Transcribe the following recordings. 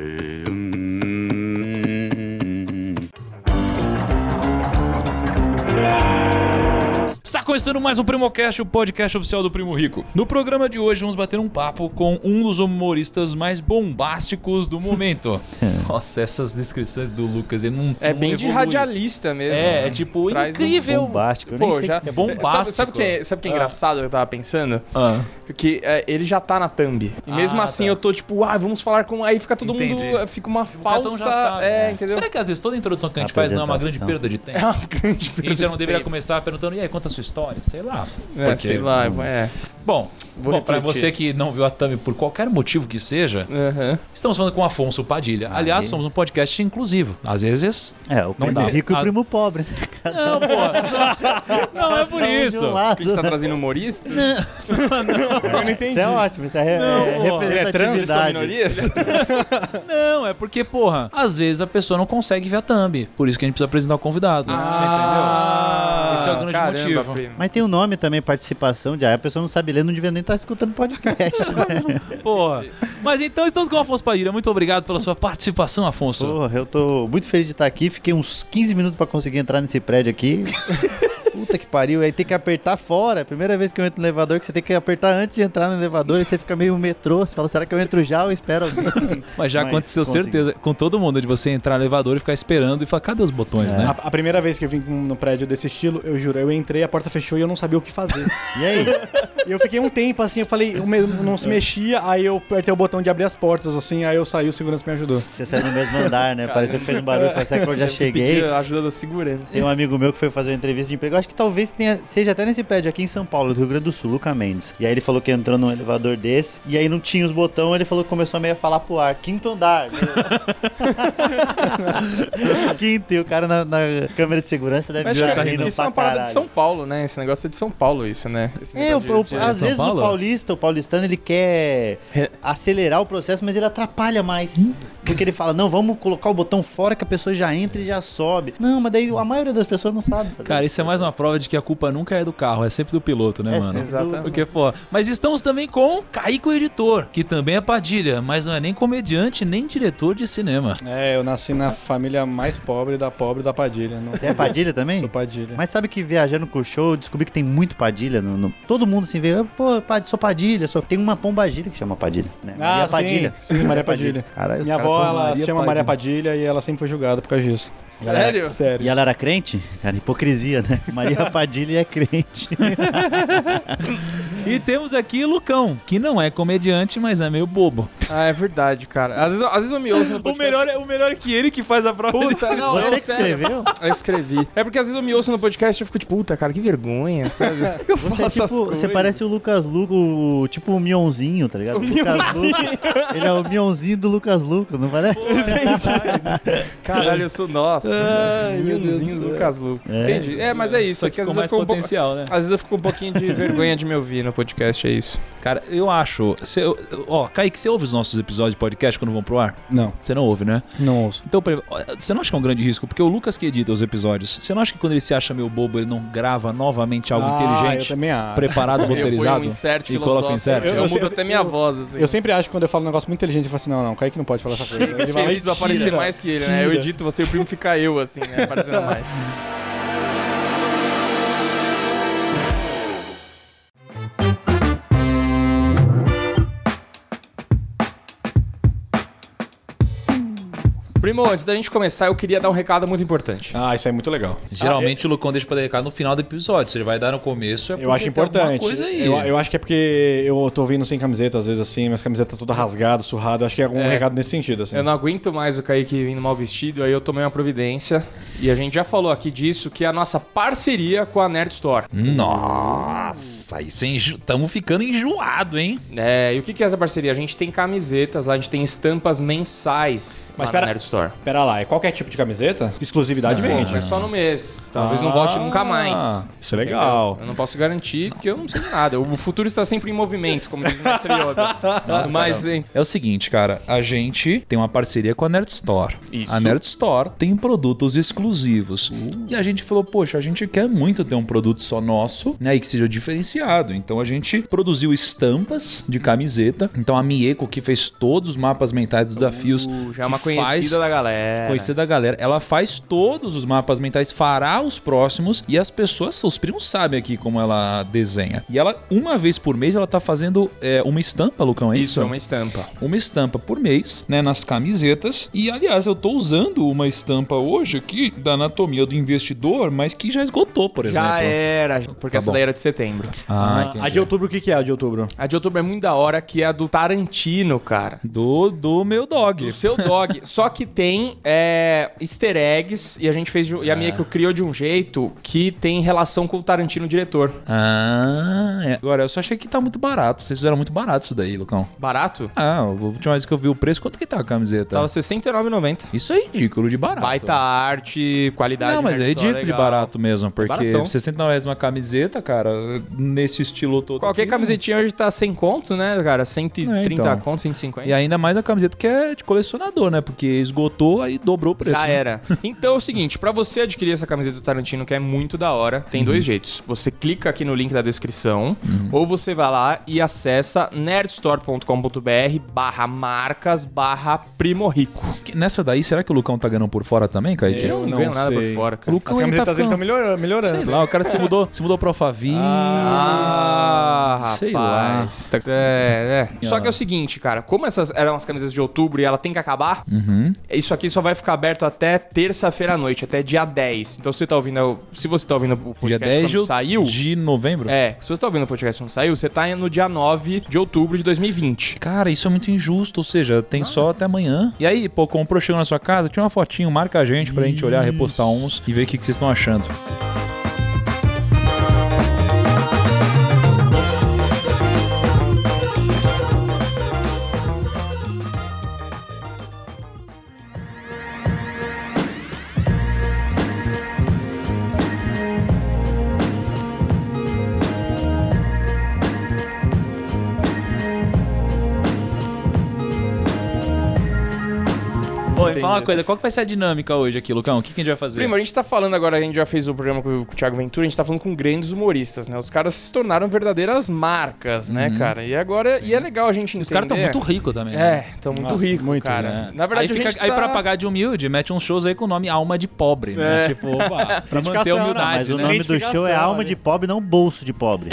Está começando mais um Primocast, o podcast oficial do Primo Rico. No programa de hoje vamos bater um papo com um dos humoristas mais bombásticos do momento. Nossa, essas descrições do Lucas, ele não É não bem de evolui. radialista mesmo. É, né? é tipo Traz um incrível. Bombástico. eu nem Pô, já é bombástico. Sabe, sabe o que é, sabe que é Ah. engraçado que eu tava pensando? Ah. Que é, ele já tá na thumb. E mesmo Ah, assim tá. eu tô tipo, ah, vamos falar com. Aí fica todo Entendi. mundo. Fica uma um falsa. já sabe. É, entendeu? Será que às vezes toda introdução que a gente faz não é uma grande perda de tempo? É uma grande E a gente já não deveria tempo. começar perguntando, e aí, conta a sua história? Sei lá. É, Porque- sei lá, é. Bom, Vou bom pra refletir. você que não viu a thumb por qualquer motivo que seja, Aham. estamos falando com o Afonso Padilha. Aliás, somos um podcast inclusivo. Às vezes... É, o Não primo rico e o primo pobre. Não, pô. Não, não é por um de isso. um lado. O que, que você tá trazendo humorista? eu não entendi. Isso é ótimo, isso é, re- Não, é. Ele é trans, representatividade. Não, é porque, porra, às vezes a pessoa não consegue ver a thumb. Por isso que a gente precisa apresentar o convidado. Ah, Esse é o grande caramba, motivo. Mas tem o nome também, participação de. Aí a pessoa não sabe ler, não devia nem estar escutando podcast, né? Porra. Mas então estamos com o Afonso Padilha. Muito obrigado pela sua participação, Afonso. Porra, eu tô muito feliz de estar aqui. Fiquei uns 15 minutos pra conseguir entrar nesse prédio aqui. Puta que pariu, aí tem que apertar fora. É a Primeira vez que eu entro no elevador, que você tem que apertar antes de entrar no elevador, aí você fica meio metrô. Você fala, será que eu entro já ou espero alguém? Mas já Mas aconteceu consegui. certeza com todo mundo de você entrar no elevador e ficar esperando e falar, cadê os botões, É. né? A, a primeira vez que eu vim no prédio desse estilo, eu juro, eu entrei, a porta fechou e eu não sabia o que fazer. E aí? e eu fiquei um tempo assim, eu falei, eu me- não se mexia, aí eu apertei o botão de abrir as portas, assim, aí eu saí, o segurança me ajudou. Você saiu no mesmo andar, né? Pareceu que fez um barulho. Falei, será que eu já cheguei? Pedi a ajuda da segurança. Tem um amigo meu que foi fazer uma entrevista de emprego. Acho que talvez tenha, seja até nesse prédio aqui em São Paulo, do Rio Grande do Sul, Luca Mendes. E aí ele falou que entrou num elevador desse. E aí não tinha os botões. Ele falou que começou meio a falar pro ar. Quinto andar. Quinto. E o cara na, na câmera de segurança deve Mas, ver cara, rindo isso é uma parada de. São Paulo, né? Esse negócio é de São Paulo, isso, né? Esse É, o, negócio o- de- de- às São vezes Paulo? o paulista, o paulistano, ele quer Re- acelerar o processo, mas ele atrapalha mais. Porque ele fala, não, vamos colocar o botão fora que a pessoa já entra e já sobe. Não, mas daí a maioria das pessoas não sabe fazer Cara, isso é mais uma prova de que a culpa nunca é do carro, é sempre do piloto, né, É mano? Exatamente. Porque, pô. Mas estamos também com Kaique, o editor, que também é Padilha, mas não é nem comediante, nem diretor de cinema. É, eu nasci na família mais pobre da pobre da Padilha. Não Você é Padilha também? sou Padilha. Mas sabe que viajando com o show, descobri que tem muito Padilha. No, no- todo mundo assim vê, pô, Pad- sou Padilha. Sou... Tem uma pombagilha que chama Padilha. Né? Ah, Maria sim, Padilha. sim, Maria Padilha. Os Minha avó, ela Maria se chama Maria Padilha e ela sempre foi julgada por causa disso. Sério? Sério. E ela era crente? Cara, hipocrisia, né? Maria Padilha é crente. E temos aqui Lucão, que não é comediante, mas é meio bobo. Ah, é verdade, cara. Às vezes, às vezes eu me ouço no O podcast. melhor, é, o melhor é que ele que faz a prova. Puta, não, Você eu, escreveu? Eu escrevi. É porque às vezes eu me ouço no podcast e eu fico tipo, puta, cara, que vergonha, sabe? Por que eu Você, é faço as tipo, você parece o Lucas Luco, o- tipo o Mionzinho, tá ligado? O Lucas Luco. Ele é o Mionzinho do Lucas Luco, não parece? Caralho, eu sou nossa. Ai, meu Deus Miúdozinho do. Lucas Luco. É. Entendi. É, mas é isso. Só É que às eu mais fico um pouco. potencial, né? Às vezes eu fico um pouquinho de vergonha de me ouvir no podcast, é isso. Cara, eu acho. Cê, ó, Kaique, você ouve os nossos episódios de podcast quando vão pro ar? Não, Você não ouve, né? não ouço. Então, você não acha que é um grande risco? Porque o Lucas que edita os episódios, você não acha que quando ele se acha meio bobo, ele não grava novamente algo Ah, inteligente, Eu também acho. preparado, Eu roteirizado? um insert e coloca filosófico. insert? Eu, Eu- eu mudo sei- até minha eu- voz, assim. Eu sempre acho que quando eu falo um negócio muito inteligente, eu falo assim, não, não, Kaique não pode falar essa coisa. Ele Eu vai, aparecer mais que ele, né? Eu edito você e o primo fica eu, assim, né? Aparecendo mais. Primo, antes da gente começar, eu queria dar um recado muito importante. Ah, isso é muito legal. Geralmente o Lucão deixa pra dedicar no final do episódio. Se ele vai dar no começo, é porque Eu acho tem alguma importante. coisa aí. Eu, eu acho que é porque eu tô vindo sem camiseta, às vezes assim, minhas camisetas toda rasgada, surrada. Eu acho que é algum É. recado nesse sentido, assim. Eu não aguento mais o Kaique vindo mal vestido, aí eu tomei uma providência. E a gente já falou aqui disso, que é a nossa parceria com a Nerd Store. Nossa, aí estamos ficando enjoado, hein? É, e o que que é essa parceria? A gente tem camisetas lá, a gente tem estampas mensais Mas lá pera- na Nerd Store. Pera lá, é qualquer tipo de camiseta? Exclusividade vende. Bom, é só no mês. Talvez não Ah, volte nunca mais. isso é legal. Eu não posso garantir que eu não sei de nada. O futuro está sempre em movimento, como diz o mestre Yoda. Mas, hein, É o seguinte, cara, a gente tem uma parceria com a Nerd Store. Isso. A Nerd Store tem produtos exclusivos. E a gente falou, poxa, a gente quer muito ter um produto só nosso, né? E que seja diferenciado. Então a gente produziu estampas de camiseta. Então a Mieko, que fez todos os mapas mentais dos desafios, Uh, já é uma que conhecida faz- da galera. conhecida da galera, ela faz todos os mapas mentais, fará os próximos e as pessoas, os primos sabem aqui como ela desenha. E ela, uma vez por mês, ela tá fazendo é, uma estampa, Lucão, é isso? Isso, é uma estampa. uma estampa por mês, né, nas camisetas. E aliás, eu tô usando uma estampa hoje aqui da anatomia do investidor, mas que já esgotou, por exemplo. Já era, porque Tá essa bom. daí era de setembro. Ah, a entendi. de outubro, o que, que é a de outubro? A de outubro é muito da hora, que é a do Tarantino, cara. Do, do meu dog. Do seu dog. Só que tem é, easter eggs e a gente fez. de- E a minha que eu criou de um jeito que tem relação com o Tarantino diretor. Ah, é. agora eu só achei que tá muito barato. Vocês fizeram muito barato isso daí, Lucão. Barato? Ah, a última vez que eu vi o preço, quanto que tá a camiseta? Tava R$ 69,90. Isso é ridículo de barato. Baita arte, qualidade. Não, mas é ridículo de barato mesmo, porque. 69 reais uma camiseta, cara, nesse estilo todo. Qualquer aqui, camisetinha hoje tá 100 conto, né, cara? 130 É, então. conto, 150. E ainda mais a camiseta que é de colecionador, né? Porque esgotou, aí dobrou o preço. Já né? era. Então é o seguinte, pra você adquirir essa camiseta do Tarantino, que é muito da hora, tem Uhum. dois jeitos. Você clica aqui no link da descrição, ou você vai lá e acessa nerdstore.com.br barra marcas barra primo rico. Nessa daí, será que o Lucão tá ganhando por fora também, Kaique? Eu não, não ganho nada por sei. fora, O cara. Lucão As tá camisetas dele ficando... estão melhorando. melhorando. Sei lá, o cara se mudou, se mudou pro Alphaville. Ah, rapaz. Sei lá. Tá- É, é. Só que é o seguinte, cara, como essas eram as camisetas de outubro e ela tem que acabar, Uhum. Isso aqui só vai ficar aberto até terça-feira à noite, até dia 10. Então se você tá ouvindo, se você tá ouvindo o podcast Dia 10 quando de, saiu, de novembro? É, se você tá ouvindo o podcast quando saiu, você tá no dia 9 de outubro de 2020. Cara, isso é muito injusto, ou seja, tem só até amanhã. E aí, pô, comprou, chegou na sua casa, tinha uma fotinho, marca a gente pra gente olhar, repostar uns e ver o que, que vocês estão achando. Uma coisa, qual que vai ser a dinâmica hoje aqui, Lucão? O que, que a gente vai fazer? Primo, a gente tá falando agora, a gente já fez o programa com, com o Thiago Ventura, a gente tá falando com grandes humoristas, né? Os caras se tornaram verdadeiras marcas, né, cara? E agora, e é legal a gente entender... Os caras estão muito ricos também. né? É, estão muito Nossa, ricos, muito, cara. É. Na verdade, aí, fica, a gente aí tá... pra pagar de humilde, mete uns shows aí com o nome Alma de Pobre, né? É. Tipo, opa, pra manter a humildade, Mas o né? nome do show é Alma de Pobre, não Bolso de Pobre.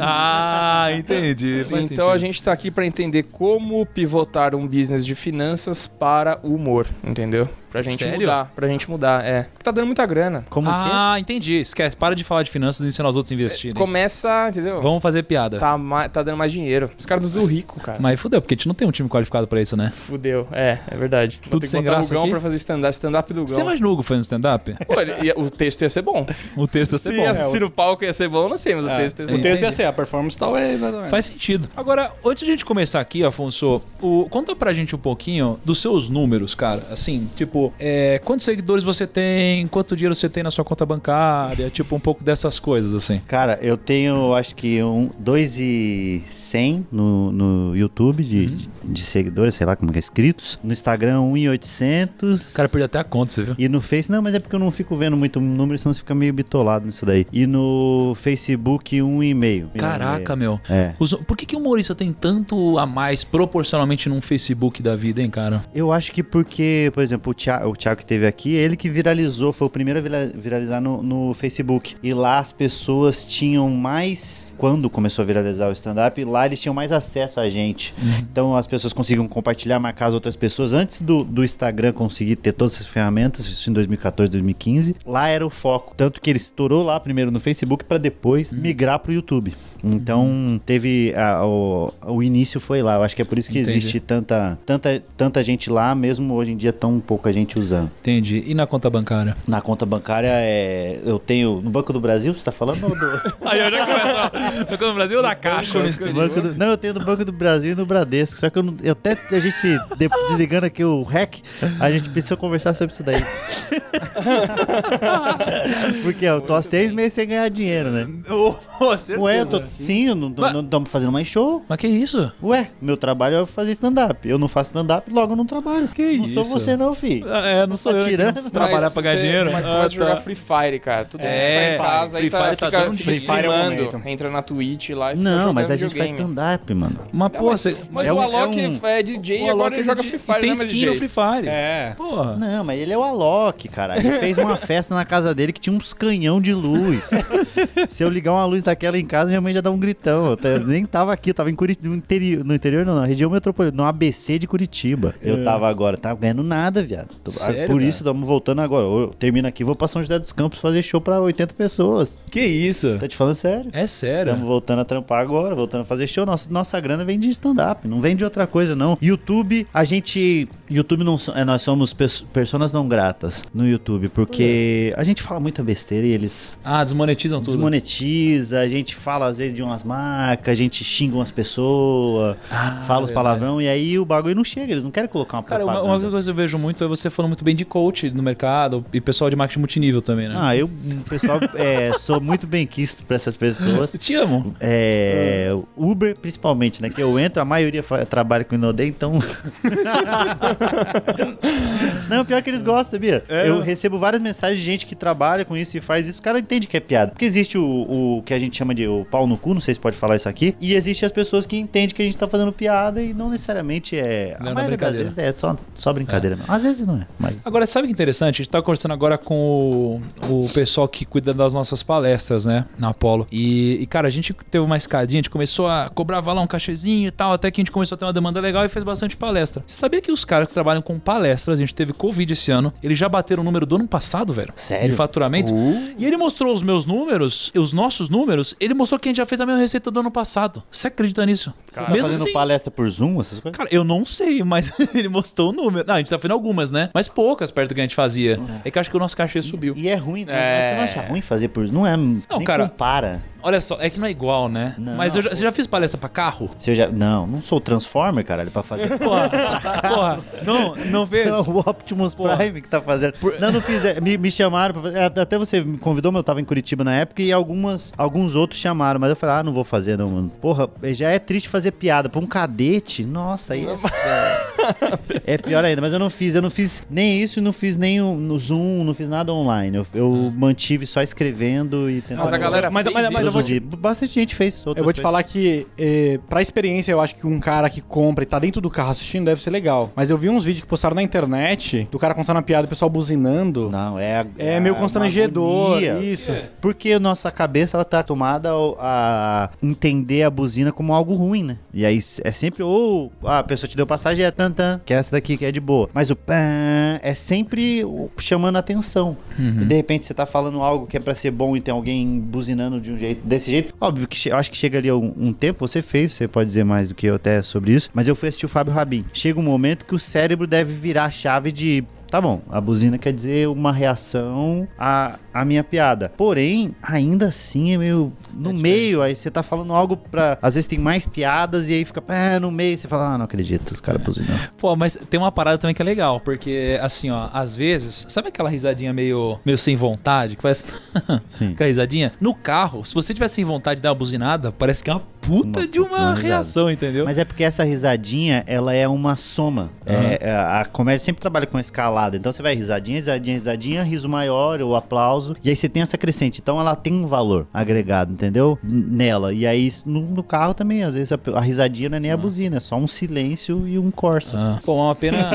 Ah, entendi. faz Então a gente tá aqui pra entender como pivotar um business de finanças para o humor, entendeu? Pra gente Sério? mudar, pra gente mudar, é. Tá dando muita grana. Como que? Ah, entendi. Esquece, para de falar de finanças e ensinar os outros a investirem. Começa, entendeu? Vamos fazer piada. Tá, ma- tá dando mais dinheiro. Os caras do rico, cara. Mas fudeu, porque a gente não tem um time qualificado pra isso, né? Fudeu. É, é verdade. Vou Tudo ter que sem botar graça o Gão aqui? pra fazer stand-up stand do Você Gão. imagina o Hugo fazendo stand-up? Pô, ele- ia- o texto ia ser bom. O texto ia ser Se bom. assistir no palco ia ser bom, não sei, mas o É, texto ia ser o bom. texto ia ser, a performance talvez, exatamente. Faz sentido. Agora, antes de a gente começar aqui, Afonso, o, conta pra gente um pouquinho dos seus números, cara. Assim, tipo, é, quantos seguidores você tem, quanto dinheiro você tem na sua conta bancária, tipo, um pouco dessas coisas, assim. Cara, eu tenho acho que um, 2,100 no, no YouTube de, de, de seguidores, sei lá como que é, inscritos. No Instagram, 1,800. O cara perdeu até a conta, você viu? E no Face, não, mas é porque eu não fico vendo muito número, senão você fica meio bitolado nisso daí. E no Facebook, 1,5. Caraca, meu. É. Os- por que, que o humorista tem tanto a mais proporcionalmente num Facebook da vida, hein, cara? Eu acho que porque, por exemplo, o Thiago, o Thiago que teve aqui, ele que viralizou, foi o primeiro a vira- viralizar no, no Facebook. E lá as pessoas tinham mais, quando começou a viralizar o stand-up, lá eles tinham mais acesso a gente. Então as pessoas conseguiam compartilhar, marcar as outras pessoas. Antes do, do Instagram conseguir ter todas essas ferramentas, isso em 2014, 2015, lá era o foco. Tanto que ele estourou lá primeiro no Facebook para depois migrar pro YouTube. Então teve a- o, o início foi lá. Eu acho que é por isso que Entendi. existe tanta, tanta, tanta gente lá, mesmo hoje em dia tão pouca gente usando. Entendi. E na conta bancária? Na conta bancária é. Eu tenho. No Banco do Brasil, você tá falando? Ou do... Aí eu já começo. No Banco do Brasil ou na caixa? Banco do- Não, eu tenho no Banco do Brasil e no Bradesco. Só que eu, não- eu até a gente de- desligando aqui o REC, a gente precisa conversar sobre isso daí. Porque eu tô há seis meses sem ganhar dinheiro, né? Ué, eu tô Sim, eu não, Mas- não, estamos fazendo mais show. Mas que isso? Ué, meu trabalho é fazer stand-up. Eu não faço stand-up, logo eu não trabalho. Que não sou isso? você não, filho. Ah, É, não sou Tá eu que não tirando? preciso trabalhar pra ganhar dinheiro. Mas Ah, a jogar tá. Free Fire, cara. Todo mundo É, tá em casa Free e tá, Fire tá fica dando Free Fire é o streamando. momento. entra na Twitch lá e fica Não, mas a gente faz stand-up, mano. Mas, pô, Mas, você... mas é o Alok é é DJ e agora ele é joga Free Fire, tem é skin no. Free Fire. É. Porra. Não, mas ele é o Alok, cara. Ele fez uma festa na casa dele que tinha uns canhão de luz. Se eu ligar uma luz daquela em casa, minha mãe já dá um gritão. Eu nem tava aqui, eu tava em Curitiba, no interior, no interior não, na região metropolitana, no ABC de Curitiba. Eu tava agora, tava ganhando nada, viado. Tô- Sério, Por cara? isso, estamos voltando agora. Eu termino aqui, vou pra São José dos Campos fazer show pra 80 pessoas. Que isso? Tô te falando sério. É sério? Estamos voltando a trampar agora, voltando a fazer show. Nossa, nossa grana vem de stand-up, não vem de outra coisa, não. YouTube, a gente. YouTube não é, nós somos pers personas não gratas no YouTube, porque a gente fala muita besteira e eles Ah, desmonetizam tudo. desmonetiza, a gente fala às vezes de umas marcas, a gente xinga umas pessoas, fala os palavrão e aí o bagulho não chega, eles não querem colocar uma Cara, uma, uma coisa que eu vejo muito é você falando muito bem de coach no mercado e pessoal de marketing multinível também, né? Ah, eu, pessoal, é, sou muito bem quisto pra essas pessoas. Te amo. É, Uber, principalmente, né? Que eu entro, a maioria trabalha com Inodê, então. Não, pior que eles gostam, sabia? Eu recebo várias mensagens de gente que trabalha com isso e faz isso. O cara entende que é piada. Porque existe o, o que a gente chama de o pau no cu, não sei se pode falar isso aqui. E existe as pessoas que entendem que a gente tá fazendo piada e não necessariamente é. Não é a maioria das vezes é só, só brincadeira. mesmo. Às vezes não é, mas. Agora, sabe que interessante? A gente tá conversando agora com o, o pessoal que cuida das nossas palestras, né? Na Apollo. E, e, cara, a gente teve uma escadinha, a gente começou a cobrar lá um cachezinho e tal, até que a gente começou a ter uma demanda legal e fez bastante palestra. Você sabia que os caras que trabalham com palestras, a gente teve Covid esse ano, eles já bateram o número do ano passado, velho? Sério? De faturamento. E ele mostrou os meus números, os nossos números, ele mostrou que a gente já fez a mesma receita do ano passado. Você acredita nisso? Você tá fazendo palestra por Zoom, essas coisas? Cara, eu não sei, mas ele mostrou o número. Não, a gente tá fazendo algumas, né? Mas poucas perto do que a gente fazia. É que eu acho que o nosso cachê subiu. E é ruim, né? É. Você não acha ruim fazer por? Não é. nem cara. compara. Olha só, é que não é igual, né? Não, mas eu já, você já fez palestra pra carro? Se eu já... Não, não sou o Transformer, caralho, pra fazer. Porra, porra, não, não fez? Não, o Optimus Porra. Prime que tá fazendo. Não, não fiz. é, Me, me chamaram pra fazer. é, Até você me convidou, mas eu tava em Curitiba na época e algumas, alguns outros chamaram. Mas eu falei, ah, não vou fazer, não, mano. Porra, já é triste fazer piada. Pra um cadete, nossa, aí é, é pior ainda. Mas eu não fiz. Eu não fiz nem isso e não fiz nem o- no Zoom, não fiz nada online. Eu, eu mantive só escrevendo e tentando. Mas a galera Mas- fez mas- mas isso. Produzir. Bastante gente fez. Eu vou te coisas. falar que, eh, pra experiência, eu acho que um cara que compra e tá dentro do carro assistindo deve ser legal. Mas eu vi uns vídeos que postaram na internet do cara contando a piada e o pessoal buzinando. Não, é a- É meio a- constrangedor. uma. Isso. Porque a nossa cabeça ela tá ao- a entender a buzina como algo ruim, né? E aí é sempre ou a pessoa te deu passagem é tantan, que é essa daqui que é de boa. Mas o pan é sempre o- chamando a atenção. E de repente você tá falando algo que é pra ser bom e tem alguém buzinando de um jeito desse jeito. Óbvio que acho que chega ali um, um tempo, você fez, você pode dizer mais do que eu até sobre isso, mas eu fui assistir o Fábio Rabin. Chega um momento que o cérebro deve virar a chave de Tá bom, a buzina quer dizer uma reação à, à minha piada. Porém, ainda assim é meio. No meio, aí você tá falando algo pra. Às vezes tem mais piadas e aí fica pé no meio. Você fala, ah, não acredito, os caras buzinando. Pô, mas tem uma parada também que é legal, porque assim, ó, às vezes, sabe aquela risadinha meio, meio sem vontade, que faz Sim. aquela risadinha? No carro, se você tiver sem vontade de dar uma buzinada, parece que é uma puta Uma de uma reação, entendeu? Mas é porque essa risadinha, ela é uma soma. É, é, a comédia sempre trabalha com escalada. Então você vai risadinha, risadinha, risadinha, riso maior, ou aplauso. E aí você tem essa crescente. Então ela tem um valor agregado, entendeu? Nela. E aí no, no carro também, às vezes a, a risadinha não é nem a buzina, é só um silêncio e um Corsa. Ah, pô, uma pena.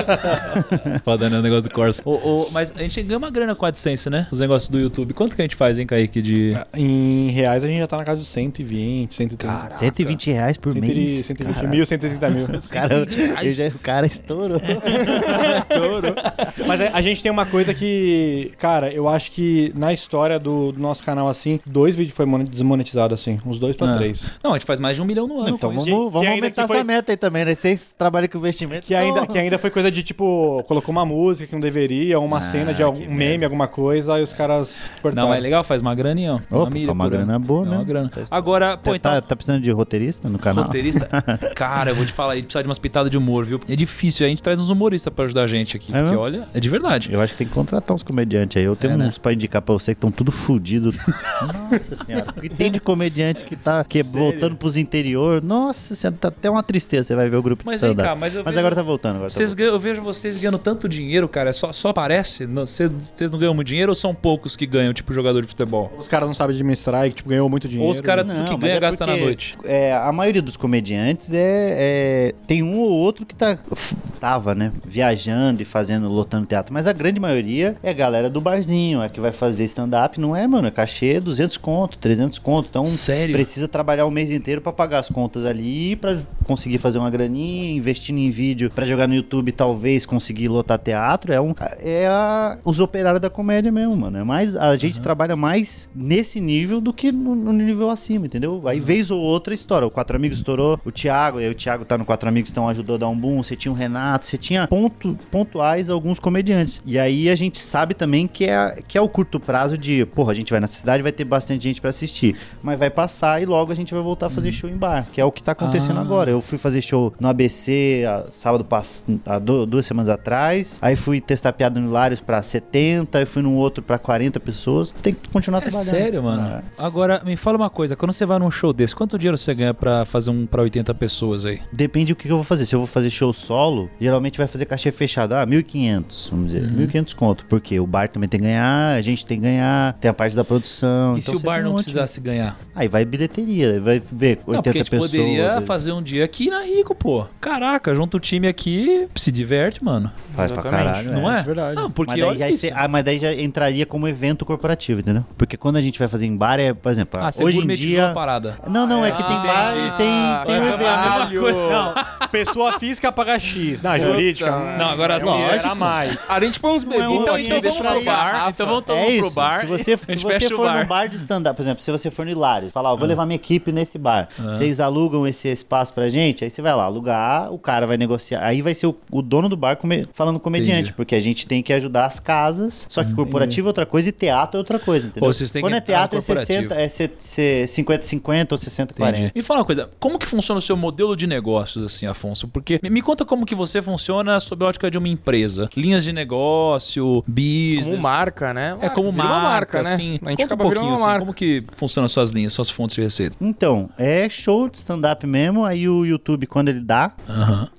Foda, né? O negócio do Corsa. Mas a gente ganha uma grana com a AdSense, né? Os negócios do YouTube. Quanto que a gente faz, hein, Kaique? De. Em reais a gente já tá na casa de 120, 130. 120 reais por 120, mês. 120 cara. mil, 130 mil. Cara, eu já- o cara estourou. Mas a, a gente tem uma coisa que, cara, eu acho que na história do, do nosso canal, assim, dois vídeos foi mon- desmonetizado, assim. Uns dois pra Ah. três. Não, a gente faz mais de um milhão no ano. Então vamos, vamos aumentar foi- essa meta aí também, né? Vocês trabalham com investimento. Que ainda, então- que ainda foi coisa de, tipo, colocou uma música que não deveria, ou uma Ah, cena de algum meme, alguma coisa, aí os caras cortaram. Não, é legal, faz uma graninha, ó. Opa, milha uma por ano. grana boa, É né? uma grana. Agora, pô, Tá, então. tá, tá precisando de roteirista no canal? Roteirista? Cara, eu vou te falar, ele precisa de umas pitadas de humor, viu? É difícil, a gente traz uns humoristas pra ajudar a gente aqui. É porque, mesmo? olha, é de verdade. Eu acho que tem que contratar uns comediantes aí. Eu tenho É, né? uns pra indicar pra você que estão tudo fudido. Nossa senhora. O que tem de comediante que tá que voltando pros interior? Nossa senhora, tá até uma tristeza. Você vai ver o grupo Mas de vem stand-up. cá, mas eu vejo- agora tá voltando. Agora tá Vocês voltando. ganham- eu vejo vocês ganhando tanto dinheiro, cara. é Só, só parece? Não- Vocês não ganham muito dinheiro ou são poucos que ganham, tipo jogador de futebol? Os caras não sabem administrar e tipo, ganhou muito dinheiro. Ou os caras tudo que mas ganha é gasta na noite? É, a maioria dos comediantes é, é- Tem um ou outro que tá. Tava, né? Viajando e fazendo, lotando teatro. Mas a grande maioria é a galera do barzinho, é que vai fazer stand-up. Não é, mano? É cachê 200 conto, 300 conto. Então Sério? precisa trabalhar o mês inteiro pra pagar as contas ali, pra conseguir fazer uma graninha, investindo em vídeo pra jogar no YouTube, talvez conseguir lotar teatro. É, um, é a- os operários da comédia mesmo, mano. É mais, a gente trabalha mais nesse nível do que no, no nível acima, entendeu? Aí, vez ou outra, estoura. O Quatro Amigos estourou, o Thiago, aí o Thiago tá no Quatro Amigos, então ajudou a dar um boom. Você tinha o Renato, você tinha ponto, pontuais alguns comediantes. E aí a gente sabe também que é, que é o curto prazo de, porra, a gente vai nessa cidade, vai ter bastante gente pra assistir. Mas vai passar e logo a gente vai voltar a fazer show em bar, que é o que tá acontecendo Ah. agora. Eu fui fazer show no ABC a, sábado pass- há du- duas semanas atrás. Aí fui testar piada no Hilários pra 70, aí fui num outro pra 40 pessoas. Tem que continuar É trabalhando. sério, mano? É. Agora, me fala uma coisa. Quando você vai num show desse, quanto dinheiro você ganha pra fazer um pra 80 pessoas aí? Depende do que eu vou fazer. Se eu vou fazer show solo, geralmente vai fazer cachê fechado. Ah, 1.500, vamos dizer. Uhum. 1.500 conto. Porque o bar também tem que ganhar, a gente tem que ganhar, tem a parte da produção. e então se o bar um não monte. precisasse ganhar? Aí vai bilheteria, vai ver 80 Não, porque a gente pessoas. poderia fazer um dia aqui na Rico, pô. Caraca, junta o time aqui, se diverte, mano. Faz pra caralho. não é? é verdade. Não, porque mas, daí ah, mas daí já entraria como evento corporativo, entendeu? Porque quando a gente vai fazer em bar, é, por exemplo, Ah, você hoje em dia. parada. Não, não, é que tem Ah, bar e tem, tem Ah, o evento. caralho. Não, pessoa física paga X. Na Puta. jurídica. Não, agora é sim, uma- lógico. era mais. A gente põe uns Não é um bebidas Então, então vamos pro bar. Então vamos, É isso. pro bar. Se você, se você for bar. num bar de stand-up, por exemplo, se você for no Hilário, falar, ó, Ah. vou levar minha equipe nesse bar, vocês alugam esse espaço pra gente, aí você vai lá alugar, o cara vai negociar, aí vai ser o, o dono do bar come- falando comediante, Entendi. porque a gente tem que ajudar as casas, só que corporativo é outra coisa e teatro é outra coisa, entendeu? Ou vocês têm que Quando é teatro é corporativo. 60, é se- se- 50-50 ou 60-40. Entendi. Me fala uma coisa, como que funciona o seu modelo de negócios, assim, Afonso? Porque me, conta como que você funciona sob a ótica de uma empresa. Linhas de negócio, business. como marca, né? É como marca, uma marca, né? assim. A gente Conta acaba um virando pouquinho, uma assim, marca. como que funcionam as suas linhas, suas fontes de receita? Então, é show de stand-up mesmo. Aí o YouTube, quando ele dá.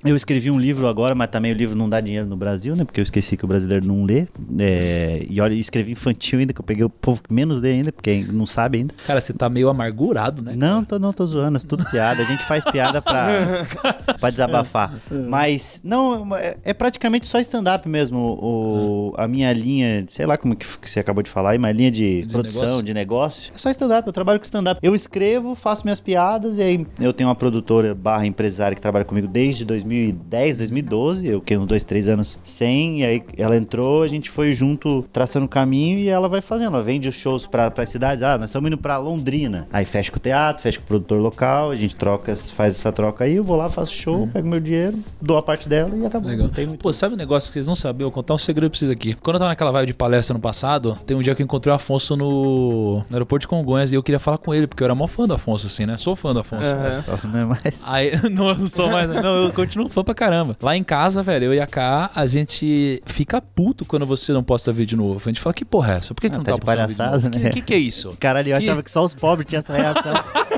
Eu escrevi um livro agora, mas também o livro não dá dinheiro no Brasil, né? Porque eu esqueci que o brasileiro não lê. É, e olha, escrevi infantil ainda, que eu peguei o povo que menos lê ainda, porque não sabe ainda. Cara, você tá meio amargurado, né? Não, tô, não, tô zoando, é tudo piada. A gente faz piada pra, pra desabafar. Mas, não, é, é praticamente só stand-up mesmo. O, a minha linha, sei lá como que, você acabou de falar aí, mas linha de, De produção, negócio? de negócio. É só stand-up, eu trabalho com stand-up. Eu escrevo, faço minhas piadas e aí eu tenho uma produtora barra empresária que trabalha comigo desde 2010, 2012. Eu fiquei uns dois, três anos sem. E aí ela entrou, a gente foi junto traçando o caminho e ela vai fazendo. Ela vende os shows pra, pra cidades. Ah, nós estamos indo pra Londrina. Aí fecha com o teatro, fecha com o produtor local, a gente troca, faz essa troca aí. Eu vou lá, faço show, pego meu dinheiro, dou a parte dela e acabou. Legal. Muito. Pô, sabe um negócio que vocês não sabiam? Eu vou contar um segredo pra vocês aqui. Quando eu tava naquela vibe de palestra no passado, tem um dia que eu encontrei o Afonso no, no aeroporto de Congonhas e eu queria falar com ele, porque eu era mó fã do Afonso, assim, né? Sou fã do Afonso. Aham. Não é mais. Aí, não, eu não sou mais. Não, eu continuo fã pra caramba. Lá em casa, velho, eu e a K, a gente fica puto quando você não posta vídeo novo. A gente fala, que porra é essa? Por que, que Ah, não tá tá, postando vídeo palhaçada, novo? né? Que, que que é isso? Caralho, eu achava que só os pobres tinham essa reação.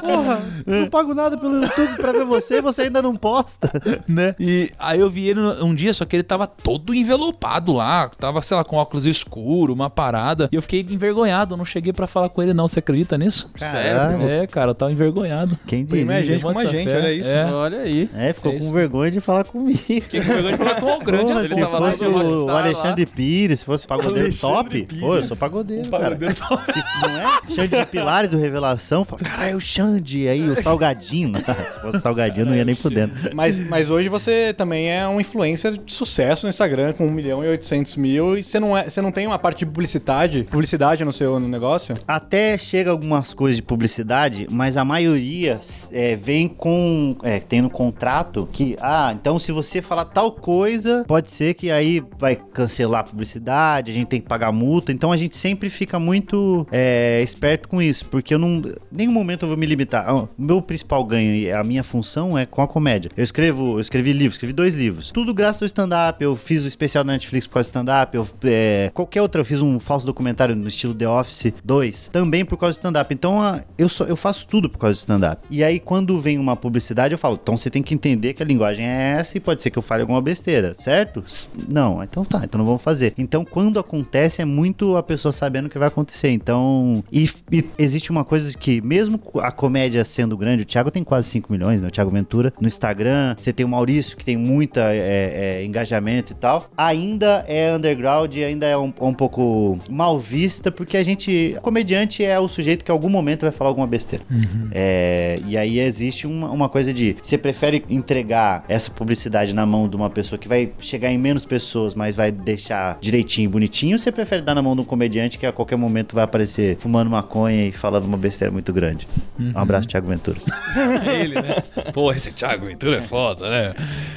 Porra, não pago nada pelo YouTube pra ver você você ainda não posta, né? E aí eu vi ele um dia, só que ele tava todo envelopado lá, tava, sei lá, com óculos escuro, uma parada. E eu fiquei envergonhado, eu não cheguei pra falar com ele não. Você acredita nisso? Sério? É, cara, eu tava envergonhado. Quem é diria? gente como a gente, olha isso. É. Olha aí. É, ficou É com vergonha de falar comigo. Fiquei com vergonha de falar com o grande Porra, Afonso. se tava lá fosse no o, o lá. Alexandre Pires, se fosse pagodeiro Alexandre top, Pires. pô, eu sou pagodeiro, cara. Pagodeiro Se não é Xande de Pilares do Revelação, fala, caralho, o Xande, aí o Salgadinho. se fosse Salgadinho, eu não ia nem fudendo. Mas, mas hoje você também é um influencer de sucesso no Instagram com 1 milhão e 800 mil e você não, é, você não tem uma parte de publicidade, publicidade no seu no negócio? Até chega algumas coisas de publicidade, mas a maioria é, vem com. É, tem no contrato que, ah, então se você falar tal coisa, pode ser que aí vai cancelar a publicidade, a gente tem que pagar multa. Então a gente sempre fica muito é, esperto com isso, porque eu não. Nenhum momento momento eu vou me limitar. Ah, O meu principal ganho e a minha função é com a comédia. Eu escrevo, eu escrevi livros, escrevi dois livros. Tudo graças ao stand-up. Eu fiz o especial na Netflix por causa do stand-up. É, qualquer outra, eu fiz um falso documentário no estilo The Office 2, também por causa do stand-up. Então ah, eu, eu faço tudo por causa do stand-up. E aí, quando vem uma publicidade, eu falo, então você tem que entender que a linguagem é essa e pode ser que eu fale alguma besteira, certo? Não, então tá, então não vamos fazer. Então, quando acontece, é muito a pessoa sabendo o que vai acontecer. Então, e, e existe uma coisa que, mesmo a comédia sendo grande, o Thiago tem quase 5 milhões, né? O Thiago Ventura. No Instagram, você tem o Maurício, que tem muita é, é, engajamento e tal. Ainda é underground, ainda é um, um pouco mal vista, porque a gente. Comediante é o sujeito que em algum momento vai falar alguma besteira. É, e aí existe uma, uma coisa de. Você prefere entregar essa publicidade na mão de uma pessoa que vai chegar em menos pessoas, mas vai deixar direitinho, bonitinho, ou você prefere dar na mão de um comediante que a qualquer momento vai aparecer fumando maconha e falando uma besteira muito grande? Um abraço, Thiago Ventura. É ele, né? Pô, esse Thiago Ventura é foda, né?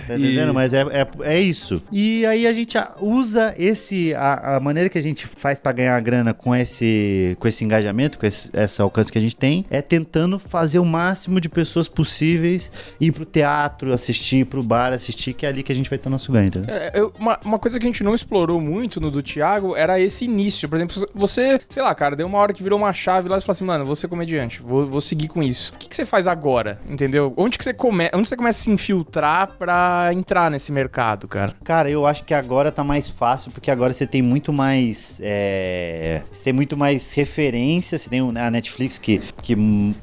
Tá entendendo? Mas é, é, é isso. E aí a gente usa esse. A, a maneira que a gente faz pra ganhar grana com esse, com esse engajamento, com esse, esse alcance que a gente tem, é tentando fazer o máximo de pessoas possíveis ir pro teatro, assistir, pro bar, assistir, que é ali que a gente vai ter o nosso ganho, entendeu? É, eu- uma, uma coisa que a gente não explorou muito no do Thiago era esse início. Por exemplo, você, sei lá, cara, deu uma hora que virou uma chave lá e você falou assim, mano, vou ser comediante, vou, vou seguir com isso. O que, que você faz agora? Entendeu? Onde que você come, onde você começa a se infiltrar pra entrar nesse mercado, cara? Cara, eu acho que agora tá mais fácil, porque agora você tem muito mais. é, Você tem muito mais referência. Você tem o- a Netflix que, que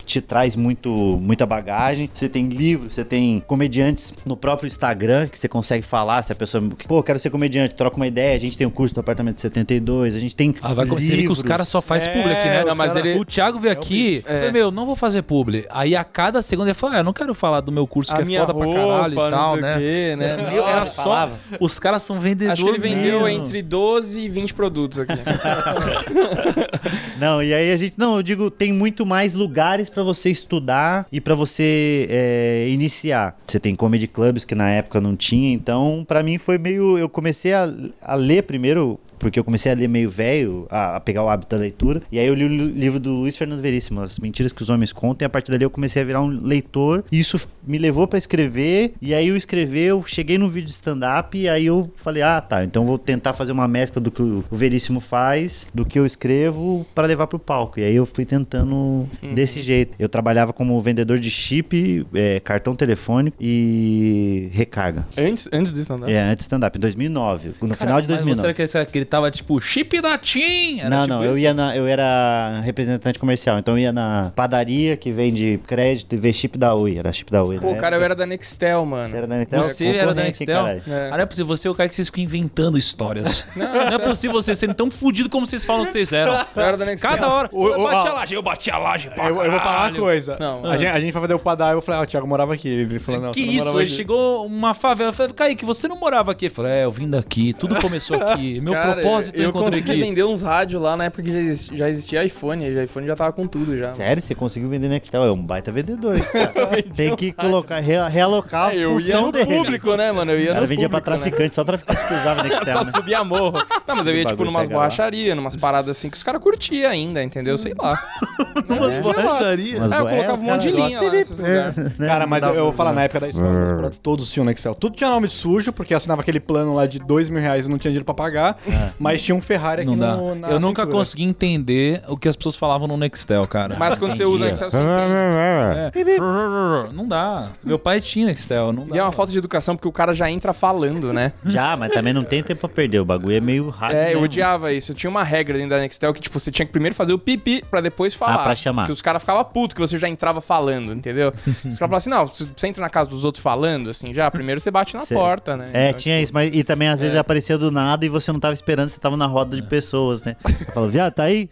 te traz muito, muita bagagem. Você tem livros, você tem comediantes no próprio Instagram que você consegue falar. Se a pessoa. Pô, quero ser comediante, troca uma ideia. A gente tem o curso do apartamento 72, a gente tem. Ah, vai você vê que os caras só faz É, aqui, né? não, mas cara- ele- O Thiago veio aqui e É. falou, meu, não vou fazer publi. Aí a cada segundo ele fala, ah, eu não quero falar do meu curso que é foda pra caralho e tal, né? Quê, né? Meu, era Nossa. só... Os caras são vendedores Acho que ele vendeu mesmo. entre 12 e 20 produtos aqui. Não, e aí a gente. Não, eu digo, tem muito mais lugares pra você estudar e pra você é, iniciar. Você tem comedy clubs que na época não tinha, então pra mim foi meio. Eu comecei a, a ler primeiro. Porque eu comecei a ler meio velho, a, a pegar o hábito da leitura. E aí eu li o li- livro do Luiz Fernando Veríssimo, As Mentiras que os Homens Contam. E a partir dali eu comecei a virar um leitor. E isso me levou pra escrever. E aí eu escrever, eu cheguei num vídeo de stand-up. E aí eu falei, ah, tá. Então vou tentar fazer uma mescla do que o Veríssimo faz, do que eu escrevo, pra levar pro palco. E aí eu fui tentando desse jeito. Eu trabalhava como vendedor de chip, é, cartão telefônico e recarga. antes, antes do stand-up? É, antes do stand-up, em 2009. No final de Mas 2009. você era aquele que ele tava tipo, chip da TIM! Era não, tipo não, eu isso? ia na, eu era representante comercial, então eu ia na padaria que vende crédito e vê chip da Oi, era chip da Oi. Pô, né? cara, eu era da Nextel, Você mano. era da Nextel? Você era da Nextel? É. Ah, não é possível, você é o cara que vocês ficam inventando histórias. Não, é possível vocês serem tão fudidos como vocês falam que vocês eram. Eu era da Nextel. Cada hora. O- eu bati a laje, eu bati a laje pra Eu, eu vou falar uma coisa. Não. A, gente, a gente foi fazer o padar, eu falei, ah, o Thiago morava aqui. Ele falou, não, Que você não isso? Ele chegou uma favela. Eu falei, Kaique, você não morava aqui? Eu falei, é, eu vim daqui, tudo começou aqui. Meu Cara, propósito eu eu encontrei consegui aqui. vender uns rádios lá na época que já existia, já existia iPhone. O iPhone já tava com tudo já. Sério, você conseguiu vender Nextel? É um baita vendedor. cara. Tem que colocar, re- realocar a É, eu ia função no dele. público, né, mano? Eu ia Ela no vendia pra né? traficante, só traficante que usava Nextel, Só né? subia morro. Não, mas eu ia, tipo, numas borracharias, numas paradas assim que os caras curtiam ainda, entendeu? Sei lá. Umas borracharias? Umas Ah, eu colocava um monte de linha lá nesses lugares. né? Cara, mas eu, vou falar, na época da escola, todos tinham no Excel. Tudo tinha nome sujo, porque assinava aquele plano lá de dois mil reais e não tinha dinheiro pra pagar. Mas tinha um Ferrari aqui Não dá. no, na eu nunca cintura. consegui entender o que as pessoas falavam no Nextel, cara. Mas quando você usa Excel, você entende. É. Não dá. Meu pai tinha Nextel, não dá. E é uma falta de educação porque o cara já entra falando, né? Já, mas também não tem tempo pra perder. O bagulho é meio rápido. É, eu odiava isso. Tinha uma regra dentro da Nextel que, tipo, você tinha que primeiro fazer o pipi pra depois falar. Ah, pra chamar. Que os caras ficavam putos que você já entrava falando, entendeu? os caras falavam assim, não, você entra na casa dos outros falando, assim, já, primeiro você bate na Cê- porta, né? É, Então, tinha isso, mas e também às vezes aparecia do nada e você não tava esperando, você tava na roda de pessoas, né? Eu falava, viado, tá aí?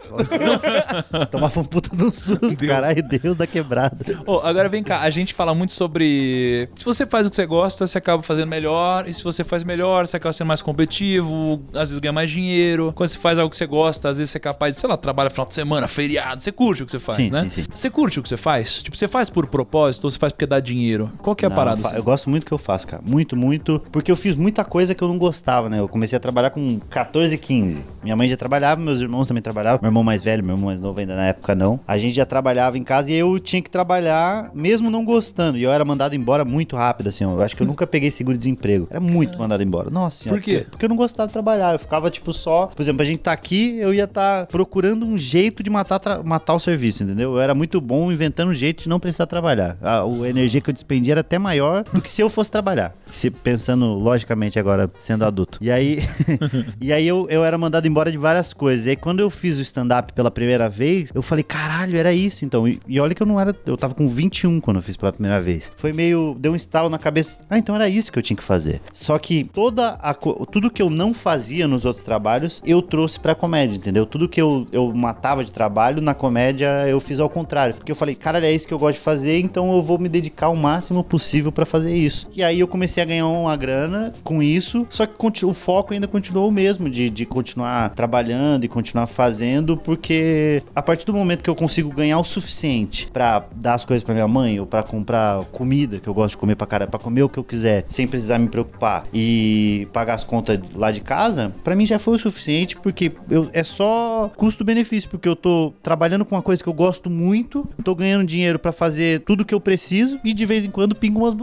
Tomava um puta de um susto, caralho, Deus da quebrada. Ô, agora vem cá, a gente fala muito sobre. Se você faz o que você gosta, você acaba fazendo melhor. E se você faz melhor, você acaba sendo mais competitivo, às vezes ganha mais dinheiro. Quando você faz algo que você gosta, às vezes você é capaz de, sei lá, trabalha final de semana, feriado. Você curte o que você faz, Sim, né? sim, sim. Você curte o que você faz? Tipo, você faz por propósito ou você faz porque dá dinheiro? Qual que é a Não, parada? eu assim? Eu gosto muito do que eu faço, cara. Muito, muito. Porque eu fiz muita coisa que eu não gostava, né? Eu comecei a trabalhar com 14, 15. Minha mãe já trabalhava, meus irmãos também trabalhavam. Meu irmão mais velho, meu irmão mais novo ainda na época não. A gente já trabalhava em casa e eu tinha que trabalhar mesmo não gostando. E eu era mandado embora muito rápido, assim. Eu acho que eu nunca peguei seguro-desemprego. Era muito mandado embora. Nossa senhora. Por quê? Porque, eu não gostava de trabalhar. Eu ficava, tipo, só... Por exemplo, a gente tá aqui, eu ia estar procurando um jeito de matar, matar o serviço, entendeu? Eu era muito bom inventando um jeito de não precisar trabalhar. A, a energia que eu despendia era até maior do que se eu fosse trabalhar. Se, pensando logicamente agora, sendo adulto. E aí, e aí eu, eu era mandado embora de várias coisas. E aí quando eu fiz o stand-up pela primeira vez, eu falei, caralho, era isso então. E, e olha que eu não era. Eu tava com 21 quando eu fiz pela primeira vez. Foi meio. Deu um estalo na cabeça. Ah, então era isso que eu tinha que fazer. Só que toda a, tudo que eu não fazia nos outros trabalhos, eu trouxe pra comédia, entendeu? Tudo que eu, eu matava de trabalho, na comédia eu fiz ao contrário. Porque eu falei, cara, é isso que eu gosto de fazer, então eu vou me dedicar o máximo possível pra fazer isso. E aí eu comecei a ganhar uma grana com isso, só que o foco ainda continuou o mesmo, de, de continuar trabalhando e continuar fazendo, porque a partir do momento que eu consigo ganhar o suficiente pra dar as coisas pra minha mãe ou pra comprar comida que eu gosto de comer pra cara, pra comer o que eu quiser, sem precisar me preocupar e pagar as contas lá de casa, pra mim já foi o suficiente, porque eu, é só custo-benefício, porque eu tô trabalhando com uma coisa que eu gosto muito, tô ganhando dinheiro pra fazer tudo que eu preciso e de vez em quando pingo umas.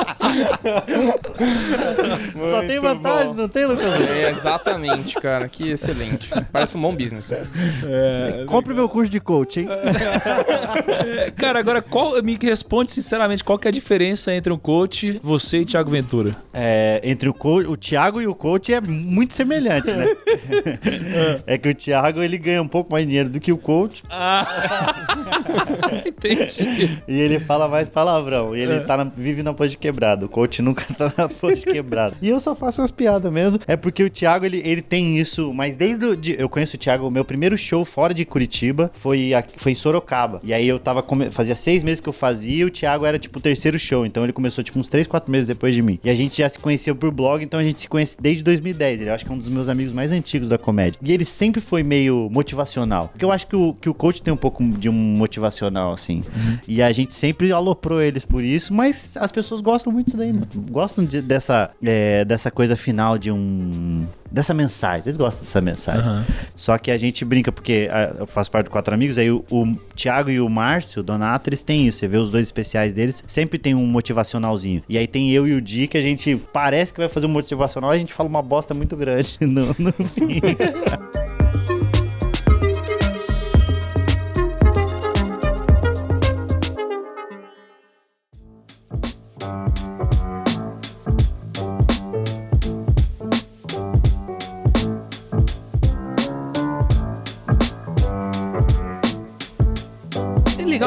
Só tem vantagem, bom. não tem, Lucas? É, exatamente, cara. Que excelente. Parece um bom business. Compre meu curso de coaching. É, Cara, agora qual me responde sinceramente qual que é a diferença entre um coach, você e Thiago Ventura? É, entre o, co o Thiago e o coach é muito semelhante, né? é que o Thiago ele ganha um pouco mais dinheiro do que o coach Entendi. e ele fala mais palavrão. E ele tá na- vive na pós de quebrado. O coach nunca tá na pós de quebrado. E eu só faço umas piadas mesmo. É porque o Thiago ele, ele tem isso, mas desde o, de- eu conheço o Thiago, o meu primeiro show fora de Curitiba foi, aqui- foi em Sorocaba. E aí eu tava fazia seis meses que eu fazia, e o Thiago era tipo o terceiro show. Então ele começou tipo uns três, quatro meses depois de mim. E a gente já se conhecia por blog, então a gente se conhece desde 2010. Ele eu acho que é um dos meus amigos mais antigos da comédia. E ele sempre foi meio motivacional. Porque eu acho que o, que o coach tem um pouco de um motivacional, assim. E a gente sempre aloprou eles por isso, mas as pessoas gostam muito disso daí, mano. Gostam de- dessa, é, dessa coisa final de um. Dessa mensagem. Eles gostam dessa mensagem. Só que a gente brinca, porque ah, eu faço parte do Quatro Amigos, aí o, o Thiago e o Márcio, o Donato, eles têm isso. Você vê os dois especiais deles, sempre tem um motivacionalzinho. E aí tem eu e o Di, que a gente parece que vai fazer um motivacional, a gente fala uma bosta muito grande no, no fim.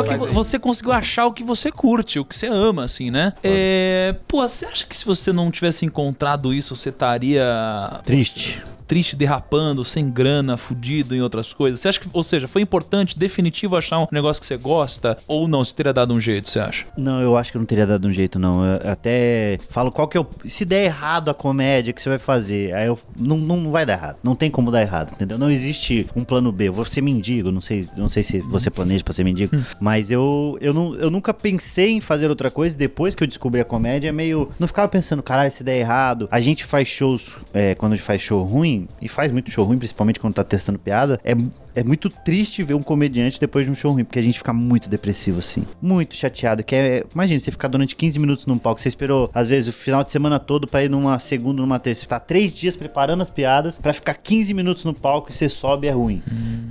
que você conseguiu achar o que você curte, o que você ama, assim, né? É. Pô, você acha que se você não tivesse encontrado isso, você estaria Triste. Triste, derrapando, sem grana, fudido em outras coisas? Você acha que, ou seja, foi importante, definitivo achar um negócio que você gosta ou não? Você teria dado um jeito, você acha? Não, eu acho que não teria dado um jeito, não. Eu até falo qual que é o. Se der errado a comédia que você vai fazer, aí eu. Não, não vai dar errado. Não tem como dar errado, entendeu? Não existe um plano B. Eu vou ser mendigo, não sei, não sei se você planeja pra ser mendigo, mas eu, eu, não, eu nunca pensei em fazer outra coisa. Depois que eu descobri a comédia, é meio. Não ficava pensando, caralho, se der errado. A gente faz shows, é, quando a gente faz show ruim, e faz muito show ruim, principalmente quando tá testando piada, é, é muito triste ver um comediante depois de um show ruim, porque a gente fica muito depressivo, assim. Muito chateado. Que é, imagina, você ficar durante 15 minutos num palco, você esperou, às vezes, o final de semana todo pra ir numa segunda, numa terça. Você tá três dias preparando as piadas pra ficar 15 minutos no palco e você sobe e é ruim.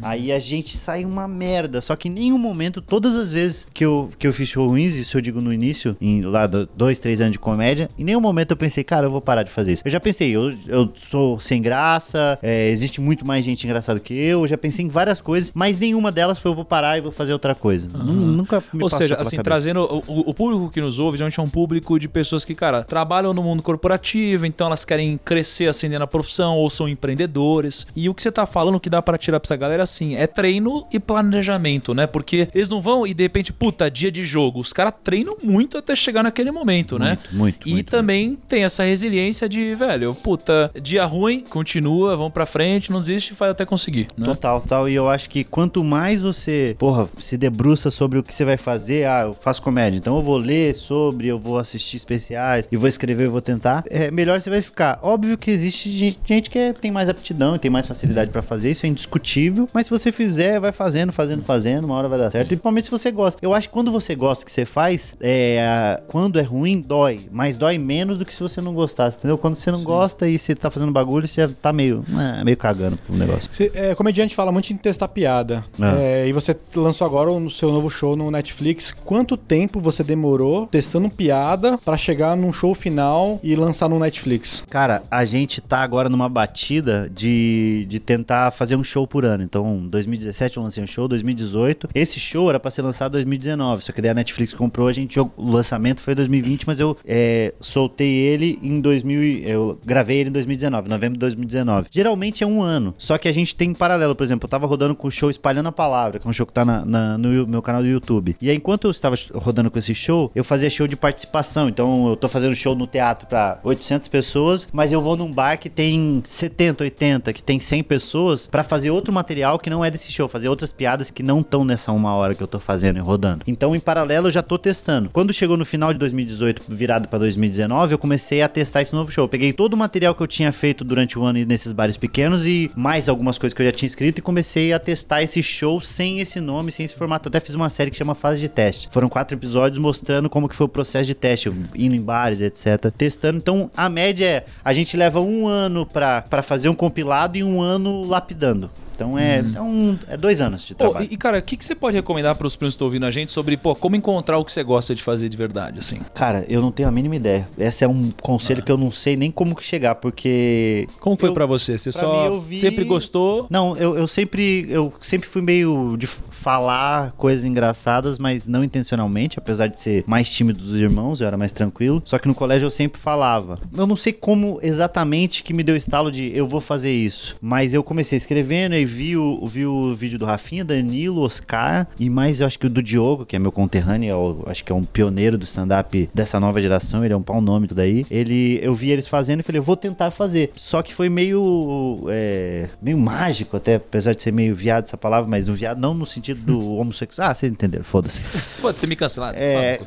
Aí a gente sai uma merda. Só que em nenhum momento, todas as vezes que eu, que eu fiz show ruins, isso eu digo no início, em lá do- dois, três anos de comédia, em nenhum momento eu pensei, cara, eu vou parar de fazer isso. Eu já pensei, eu, eu sou sem graça, é, existe muito mais gente engraçada que eu, eu já pensei em várias coisas, mas nenhuma delas foi eu vou parar e vou fazer outra coisa. Nu- Nunca me Ou seja, assim, cabeça. trazendo o, o- público que nos ouve, geralmente é um público de pessoas que, cara, trabalham no mundo corporativo, então elas querem crescer, ascender na profissão, ou são empreendedores. E o que você tá falando que dá pra tirar pra essa galera, assim, é treino e planejamento, né? Porque eles não vão e de repente, puta, dia de jogo. Os caras treinam muito até chegar naquele momento, né? Muito, muito, E muito, também tem essa resiliência de, velho, puta, dia ruim, continua, vamos pra frente, não desiste, faz até conseguir, né? Total, total. Legal e eu acho que quanto mais você, porra, se debruça sobre o que você vai fazer, ah, eu faço comédia, então eu vou ler sobre, eu vou assistir especiais e vou escrever, eu vou tentar, é melhor você vai ficar. Óbvio que existe gente, gente que é- tem mais aptidão e tem mais facilidade pra fazer, isso é indiscutível, mas se você fizer, vai fazendo, fazendo, fazendo, uma hora vai dar certo. E principalmente se você gosta. Eu acho que quando você gosta do que você faz, é, quando é ruim, dói, mas dói menos do que se você não gostasse, entendeu? Quando você não gosta e você tá fazendo bagulho, você já tá meio, ah, meio cagando pro negócio. Você, é, comediante fala muito em testar piada. Ah. É, e você lançou agora o seu novo show no Netflix. Quanto tempo você demorou testando piada pra chegar num show final e lançar no Netflix? Cara, a gente tá agora numa batida de, de tentar fazer um show por ano. Então, 2017 eu lancei um show, 2018. Esse show era pra ser lançado em 2019, só que daí a Netflix comprou, a gente o lançamento foi em 2020, mas eu é, soltei ele em 2000, e- eu gravei ele em 2019, novembro de 2019. Geralmente é um ano, só que a gente tem em paralelo, por exemplo, eu tava rodando com o show Espalhando a Palavra, que é um show que tá na- na- no meu canal do YouTube. E aí, enquanto eu estava rodando com esse show, eu fazia show de participação. Então, eu tô fazendo show no teatro pra 800 pessoas, mas eu vou num bar que tem 70, 80, que tem 100 pessoas, pra fazer outro material que não é desse show, fazer outras piadas que não estão nessa uma hora que eu tô fazendo e rodando. Então, em paralelo, eu já tô testando. Quando chegou no final de 2018, virado pra 2019, eu comecei a testar esse novo show. Eu peguei todo o material que eu tinha feito durante o ano nesses bares pequenos e mais algumas coisas que eu já tinha escrito e comecei a testar esse show sem esse nome, sem esse formato. Eu até fiz uma série que chama Fase de Teste. Foram quatro episódios mostrando como que foi o processo de teste, indo em bares, etc. Testando. Então, a média é, a gente leva um ano pra fazer um compilado e um ano lapidando. Então é, é, um, é dois anos de trabalho. e, e, cara, o que, que você pode recomendar para os primos que estão ouvindo a gente sobre, pô, como encontrar o que você gosta de fazer de verdade, assim? Cara, eu não tenho a mínima ideia. Esse é um conselho que eu não sei nem como que chegar, porque. Como foi pra você? Você só mim, vi- sempre gostou? Não, eu, eu sempre eu sempre fui meio de falar coisas engraçadas, mas não intencionalmente, apesar de ser mais tímido dos irmãos, eu era mais tranquilo. Só que no colégio eu sempre falava. Eu não sei como exatamente que me deu o estalo de eu vou fazer isso, mas eu comecei escrevendo e vi o, vi o vídeo do Rafinha, Danilo, Oscar e mais eu acho que o do Diogo, que é meu conterrâneo, é o- acho que é um pioneiro do stand-up dessa nova geração, ele é um pau nome tudo aí. Ele, eu vi eles fazendo e falei, eu vou tentar fazer. Só que foi meio é, meio mágico até, apesar de ser meio viado essa palavra, mas o viado não no sentido do homossexual. Ah, vocês entenderam, foda-se. Pode ser me cancelado. É.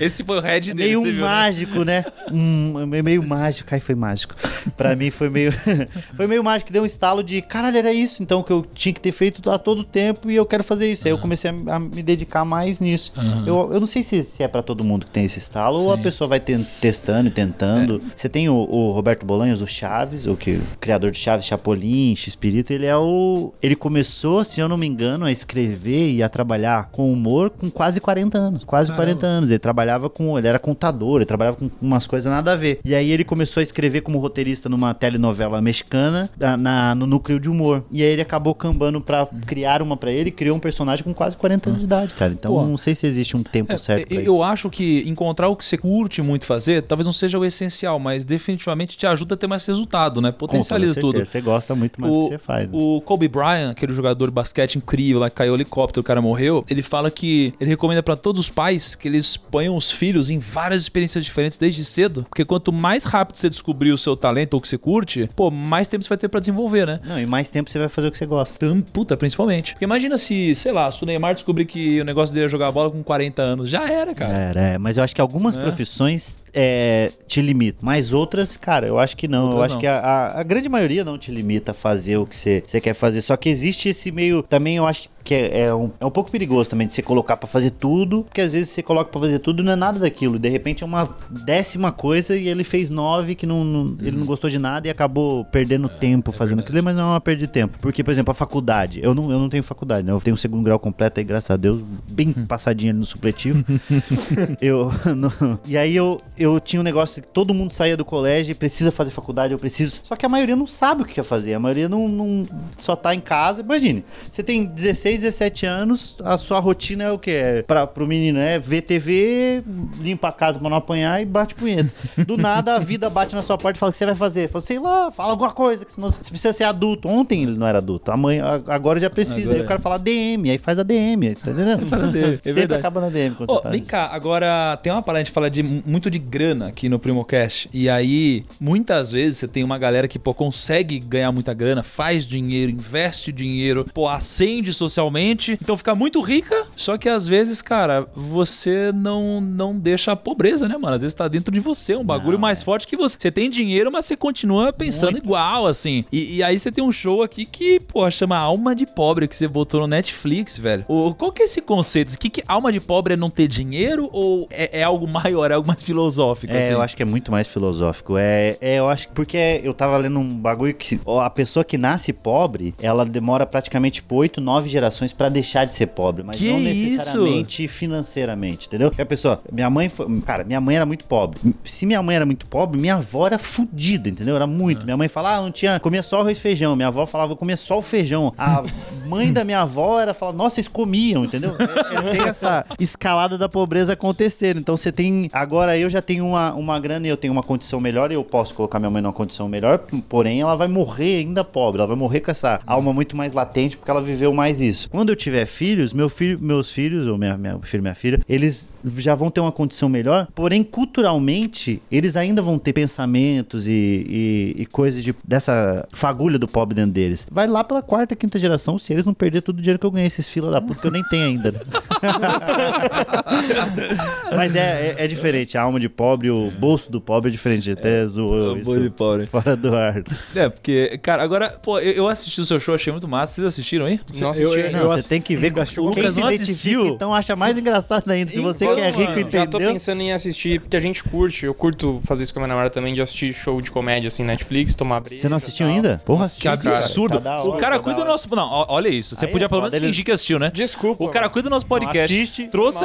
Esse foi o head dele, meio viu, né? mágico, né? Um, meio mágico. Ai, foi mágico. Pra mim foi meio. foi meio mágico. Deu um estalo de caralho, era isso então que eu tinha que ter feito a todo tempo e eu quero fazer isso. Aí eu comecei a, a me dedicar mais nisso. Eu, eu não sei se, se é pra todo mundo que tem esse estalo ou a Sim. pessoa vai ten- testando e tentando. Você tem o, o Roberto Bolanhos, o Chaves, o que o criador de Chaves, Chapolin, X-Pirito, ele é o. Ele começou, se eu não me engano, a escrever e a trabalhar com humor com quase 40 anos. Quase Caramba. 40 anos. Ele trabalhava com. Ele era contador, ele trabalhava com umas coisas nada a ver. E aí ele começou a escrever como roteirista numa telenovela mexicana da- na, no núcleo de humor. E aí ele acabou cambando pra criar uma pra ele criou um personagem com quase 40 anos de idade, cara. Então Pô. não sei se existe um tempo É, certo pra eu, isso. eu acho que encontrar o que você curte muito fazer, talvez não seja o essencial, mas definitivamente te ajuda a ter mais resultado, né? Potencializa tudo. Você gosta muito mais do que você faz. né? O Kobe Bryant, aquele jogador de basquete incrível lá que caiu o helicóptero, o cara morreu, ele fala que ele recomenda pra todos os pais que eles ponham os filhos em várias experiências diferentes desde cedo, porque quanto mais rápido você descobrir o seu talento ou o que você curte, pô, mais tempo você vai ter pra desenvolver, né? Não, e mais tempo você vai fazer o que você gosta. Tam- Puta, principalmente. Porque imagina se, sei lá, se o Neymar descobrir que o negócio dele é jogar bola com 40 anos. Já era, cara. Era, é, mas eu acho que algumas É. profissões é, te limitam. Mas outras, cara, eu acho que não. eu Outras acho não. que a, a- a grande maioria não te limita a fazer o que você, quer fazer. Só que existe esse meio. Também eu acho que é, é um, é um pouco perigoso também de você colocar pra fazer tudo. Porque às vezes você coloca pra fazer tudo e não é nada daquilo. De repente é uma décima coisa e ele fez nove que não, não- ele não gostou de nada e acabou perdendo tempo fazendo aquilo. Mas não é uma perda de tempo. Porque, por exemplo, a faculdade. Eu não, eu não tenho faculdade, né? Eu tenho um segundo grau completo aí, graças a Deus. Bem passadinho ali no supletivo. eu. no- e aí eu, eu tinha um negócio que todo mundo saía do colégio e precisa fazer faculdade, eu preciso. Só que a maioria não sabe o que quer fazer. A maioria não, não- só tá em casa. Imagine, você tem 16, 17 anos, a sua rotina é o quê? É pra, pro menino é ver TV, limpa a casa pra não apanhar e bate punheta. Do nada a vida bate na sua porta e fala o que você vai fazer. Fala, sei lá, fala alguma coisa, que senão você precisa ser adulto. Ontem ele não era adulto, amanhã, agora já precisa. Agora aí é. o cara fala DM, aí faz a DM, tá entendendo? É Sempre verdade. acaba na DM quando tá vem cá, agora tem uma parada, a gente fala de, muito de grana aqui no Primocast. E aí, muitas vezes você tem uma galera que, pô, consegue ganhar muita grana, faz dinheiro, investe dinheiro, pô, acende socialmente, então fica muito rica. Só que às vezes, cara, você não, não deixa a pobreza, né, mano? Às vezes tá dentro de você, um bagulho Não, mais é. forte que você. Você tem dinheiro, mas você continua pensando igual, assim. E, e aí você tem um show aqui que, pô, chama Alma de Pobre, que você botou no Netflix, velho. O, qual que é esse conceito? Que, que alma de pobre é não ter dinheiro ou é, é algo maior, é algo mais filosófico? É, assim? eu acho que é muito mais filosófico. É, é, eu acho que porque eu tava lendo um bagulho que a pessoa que nasce pobre, ela demora praticamente tipo 8, 9 gerações pra deixar de ser pobre, mas Que não isso? necessariamente financeiramente, entendeu? Porque a pessoa, minha mãe foi, cara, minha mãe era muito pobre. Se minha mãe era muito pobre, minha avó era fudida, entendeu? Era muito. Minha mãe falava, ah, não tinha, comia só arroz e feijão. Minha avó falava, eu comia só o feijão. A mãe da minha avó era falar, nossa, eles comiam, entendeu? É, é, tem essa escalada da pobreza acontecendo. Então você tem, agora eu já tenho uma, uma grana e eu tenho uma condição melhor e eu posso colocar minha mãe numa condição melhor, porém ela vai morrer ainda pobre, ela vai morrer com essa alma muito mais latente porque ela viveu mais isso. Quando eu tiver filhos, meu filho, meus filhos, ou minha, minha filho, minha filha, eles já vão ter uma condição melhor, porém culturalmente eles ainda vão ter pensamentos e, e, e coisas de, dessa fagulha do pobre dentro deles. Vai lá pela quarta, quinta geração, se eles não perder todo o dinheiro que eu ganhei, esses fila da puta que eu nem tenho ainda. né? Mas é, é, é diferente, a alma de pobre, o bolso do pobre é diferente, até zoou o bolso de isso pobre. fora do ar. É, porque, cara, agora, pô, eu, eu assisti o seu show, achei muito massa. Vocês assistiram aí? Não Eu- assisti eu-. Não, você ass- tem que ver o quem Lucas se não identifica, assistiu. então acha mais engraçado ainda. Se você Posso, que é rico, mano. Já tô pensando em assistir, porque a gente curte. Eu curto fazer isso com a minha namorada também, de assistir show de comédia, assim, Netflix, tomar breja. Você não assistiu tal. ainda? Porra, Nossa, Que cara, absurdo. tá da o hora, cara tá cuida da do nosso. Não, olha isso. Você Aí podia é pelo menos ele- fingir que assistiu, né? Desculpa. O cara cuida do nosso podcast. assiste. Trouxe.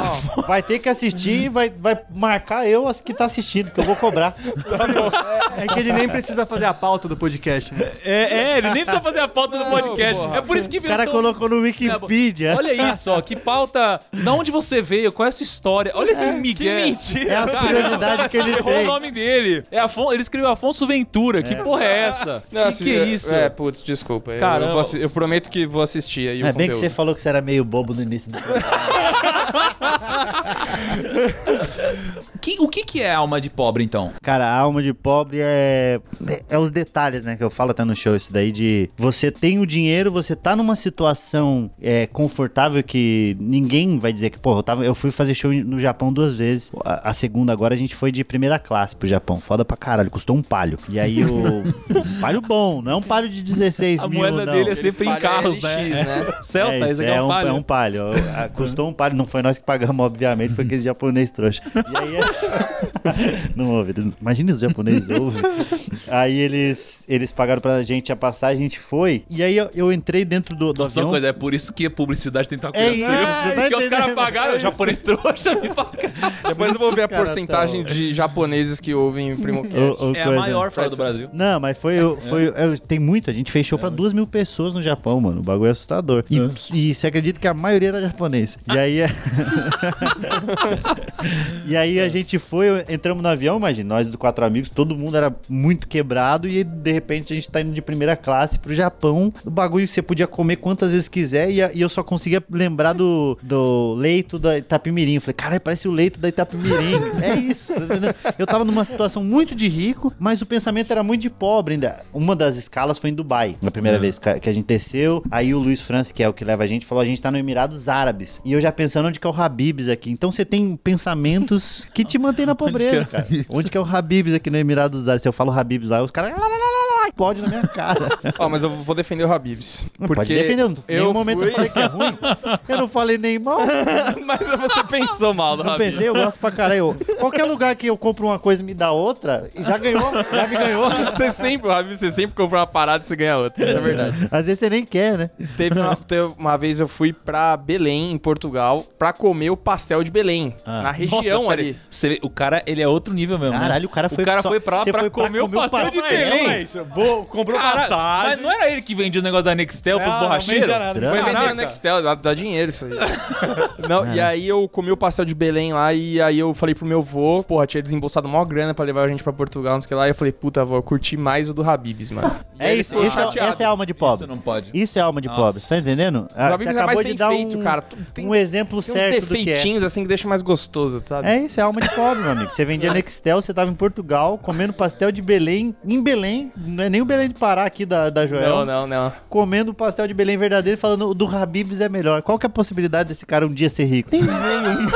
Vai ter que assistir e vai, vai marcar eu as que tá assistindo, que eu vou cobrar. É que ele nem precisa fazer a pauta do podcast, né? É, é, ele nem precisa fazer a pauta do podcast. porra. É por isso que O cara colocou no Wikipedia. Olha isso, ó. Que pauta. Da onde você veio? Qual é a sua história? Olha que Miguel. É as curiosidades que ele Errou o tem. nome dele. É Afon... Ele escreveu Afonso Ventura. Que porra é essa? Não, que, que é isso? É, putz, desculpa. Eu- Caramba. Eu, vou assi- eu prometo que vou assistir aí o É bem que conteúdo. você falou que você era meio bobo no início do Que- o que, que é alma de pobre, então? Cara, a alma de pobre é. É os detalhes, né? Que eu falo até no show, isso daí de. Você tem o dinheiro, você tá numa situação é, confortável que ninguém vai dizer que, pô, eu, tava, eu fui fazer show no Japão duas vezes. A, a segunda agora a gente foi de primeira classe pro Japão. Foda pra caralho, custou um palho. E aí o. um palho bom, não é um palho de 16 A mil. moeda não. dele é Eles sempre em pagam carros, LX, né? né? Celta, é, esse aqui é um palio. É um palio. Ah, Custou um não foi nós que pagamos, obviamente, foi aquele japonês trouxa. E aí. é- não ouve. eles- Imagina os japoneses ouvem. Aí eles, eles pagaram pra gente a passagem, a gente foi. E aí eu, eu entrei dentro do, do Só avião. uma coisa, é por isso que a publicidade tem que estar É cuidando. isso, Você você viu? tá Porque os caras pagaram, É o japonês trouxa me paga. Depois eu vou ver a Cara, porcentagem tá- de japoneses que ouvem o Primocast. É a maior fora do Brasil. Não, mas foi. foi é, tem muito. A gente fechou pra duas mil pessoas no Japão, mano. O bagulho é assustador. E, e você acredita que a maioria era japonês. E aí. É- e aí a gente foi, entramos no avião, imagina, nós dos quatro amigos, todo mundo era muito quebrado e de repente a gente tá indo de primeira classe pro Japão. O bagulho que você podia comer quantas vezes quiser e, e eu só conseguia lembrar do, do leito da Itapimirim. Eu falei, caralho, parece o leito da Itapimirim. é isso, tá? Eu tava numa situação muito de rico, mas o pensamento era muito de pobre ainda. Uma das escalas foi em Dubai, na primeira vez que a- que a gente desceu. Aí o Luiz França, que é o que leva a gente, falou: a gente tá no Emirados Árabes. E eu já pensando onde que é o Habibs aqui. Então você tem pensamentos que te mantêm na pobreza, cara. Onde que é o Habibs aqui no Emirados Árabes? Se eu falo Habibs lá, os caras. Explode na minha cara. Ó, mas eu vou defender o Habibs. Não Pode defender, eu não- nenhum eu momento fui... eu falei que é ruim. Eu não falei nem mal. mas você pensou mal do Não Habibs. pensei, eu gosto pra caralho. Qualquer lugar que eu compro uma coisa e me dá outra, já ganhou, já me ganhou. Você sempre, o Habibs, você sempre compra uma parada e você ganha outra. Isso é verdade. Às vezes você nem quer, né? Teve uma, teve uma vez eu fui pra Belém, em Portugal, pra comer o pastel de Belém. Ah. Na região Nossa, ali. Você o cara, ele é outro nível mesmo. né? Caralho, o cara foi O cara só- foi pra lá pra foi pra comer o comer o pastel de pastel, Belém. É comprou Cara, passagem. mas não era ele que vendia os negócios da Nextel pros Não, borracheiros? não. Foi vender no Nextel, dá, dá dinheiro isso aí. Não, e aí eu comi o pastel de Belém lá e aí eu falei pro meu vô, porra, tinha desembolsado maior grana pra levar a gente pra Portugal, não sei o que lá. E eu falei, puta, vô, eu curti mais o do Habibs, mano. E É isso, isso é- essa é a alma de pobre. Isso não pode. Isso é alma de Nossa. pobre, você tá entendendo? Ah, O Você é mais acabou bem de dar feito, um, cara. Tem, um exemplo tem uns certo do que é. defeitinhos assim que deixa mais gostoso, sabe? É isso, é alma de pobre, meu amigo. Você vendia Nextel, você tava em Portugal, comendo pastel de Belém, em Belém, não é nem o Belém de Pará aqui da, da Joel, Não, não, não. comendo pastel de Belém verdadeiro e falando o do Habibs é melhor. Qual que é a possibilidade desse cara um dia ser rico? Tem nenhum.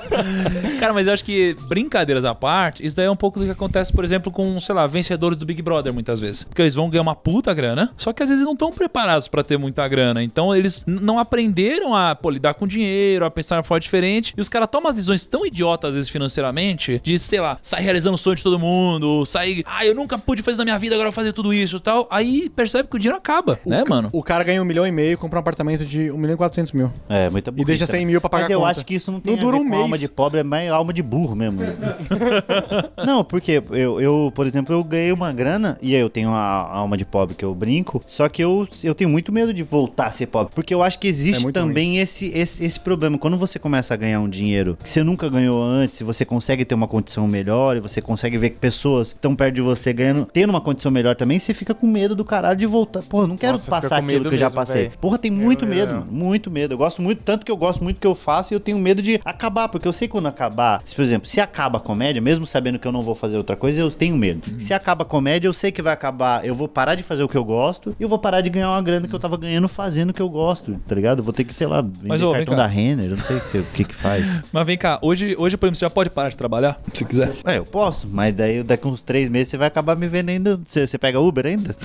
Cara, mas eu acho que, brincadeiras à parte, isso daí é um pouco do que acontece, por exemplo, com, sei lá, vencedores do Big Brother, muitas vezes. Porque eles vão ganhar uma puta grana, só que às vezes não estão preparados pra ter muita grana. Então eles não aprenderam a pô, lidar com dinheiro, a pensar de forma diferente. E os caras tomam as decisões tão idiotas, às vezes, financeiramente, de, sei lá, sair realizando o sonho de todo mundo, sair, ah, eu nunca pude fazer na minha vida, agora eu vou fazer tudo isso e tal. Aí percebe que o dinheiro acaba, né, mano? O cara ganha um milhão e meio e compra um apartamento de um milhão e quatrocentos mil. É, muita E deixa 100 mil pra pagar Mas eu conta. acho que isso não tem Não a dura ver um com alma de pobre, é mais alma de burro mesmo. não, porque eu, eu, por exemplo, eu ganhei uma grana e aí eu tenho a alma de pobre que eu brinco, só que eu, eu tenho muito medo de voltar a ser pobre, porque eu acho que existe É também esse, esse, esse problema. Quando você começa a ganhar um dinheiro que você nunca ganhou antes, e você consegue ter uma condição melhor, e você consegue ver que pessoas estão perto de você ganhando, tendo uma condição melhor também, você fica com medo do caralho de voltar. Porra, eu não quero Nossa, passar aquilo que eu já mesmo, passei. véi. Porra, tem muito Eu- medo, eu- mano. Muito medo. Eu gosto muito, tanto que eu gosto muito do que eu faço e eu tenho medo de acabar, porque eu sei quando acabar. Se, por exemplo, se acaba a comédia, mesmo sabendo que eu não vou fazer outra coisa, eu tenho medo. Uhum. Se acaba a comédia, eu sei que vai acabar. Eu vou parar de fazer o que eu gosto e eu vou parar de ganhar uma grana que eu tava ganhando fazendo o que eu gosto, tá ligado? Eu vou ter que, sei lá, vender Mas, ô, vem cartão cá. da Renner, eu não sei se, o que que faz. Mas vem cá, hoje, hoje, por exemplo, você já pode parar de trabalhar, se quiser. É, eu posso, mas daí daqui uns três meses você vai acabar me vendendo. Você, você pega Uber ainda?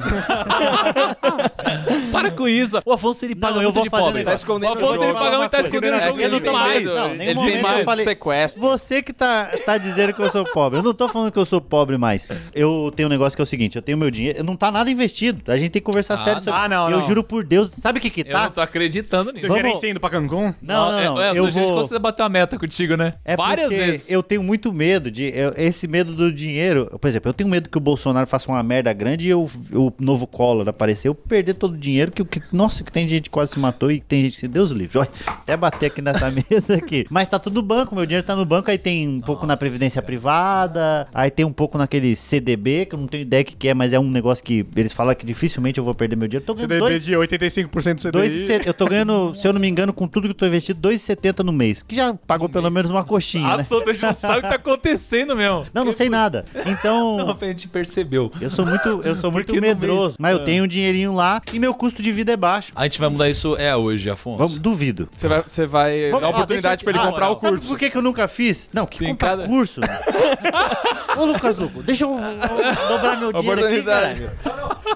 Para com isso. O Afonso ele paga Não, eu muito vou de fazer pobre. um Tá escondendo o Afonso ele jogo. paga muito, tá escondendo o jogo eu tô demais. falando- não, ele tem momento eu falei- sequestro. Você que tá, tá dizendo que eu sou pobre. Eu não tô falando que eu sou pobre mais. Eu tenho um negócio que é o seguinte: eu tenho meu dinheiro, não tá nada investido. A gente tem que conversar Ah, sério sobre ah, não, Eu não. juro por Deus. Sabe o que que Eu tá? não tô acreditando nisso. Seu Vamos- gerente tem ido pra Cancún? Não, não, não. É, é, eu o gente vou... conseguiu bater a meta contigo, né? É Várias porque vezes. eu tenho muito medo de. eu- esse medo do dinheiro. Por exemplo, eu tenho medo que o Bolsonaro faça uma merda grande e eu, o novo Collor aparecer, eu perder todo o dinheiro. Que, que, nossa, que tem gente que quase se matou e tem gente que. Deus livre. Olha, até bater aqui nessa mesa aqui. Mas tá tudo banco, meu dinheiro tá no banco. Aí tem um pouco na Previdência Privada, aí tem um pouco naquele CDB, que eu não tenho ideia o que, que é, mas é um negócio que eles falam que dificilmente eu vou perder meu dinheiro. Tô ganhando CDB dois, de 85% do CDI. Dois eu tô ganhando, se eu não me engano, com tudo que eu tô investido, 2,70 no mês. Que já pagou pelo menos uma coxinha, né? Absolutamente não sabe o que tá acontecendo mesmo. Não, não sei nada. Então, Não, a gente percebeu. eu sou muito, eu sou muito medroso. mês? Mas eu Ah. tenho um dinheirinho lá e meu custo de vida é baixo. A gente vai mudar isso é hoje, Afonso. Vamos, duvido. Você vai, você vai Vamos- dar ó, oportunidade eu- pra ele ah, comprar o Sabe curso. por que, que eu nunca fiz? Não, que Tem comprar cada- curso. Ô, Lucas Luco, deixa eu, eu dobrar meu dinheiro aqui, caralho.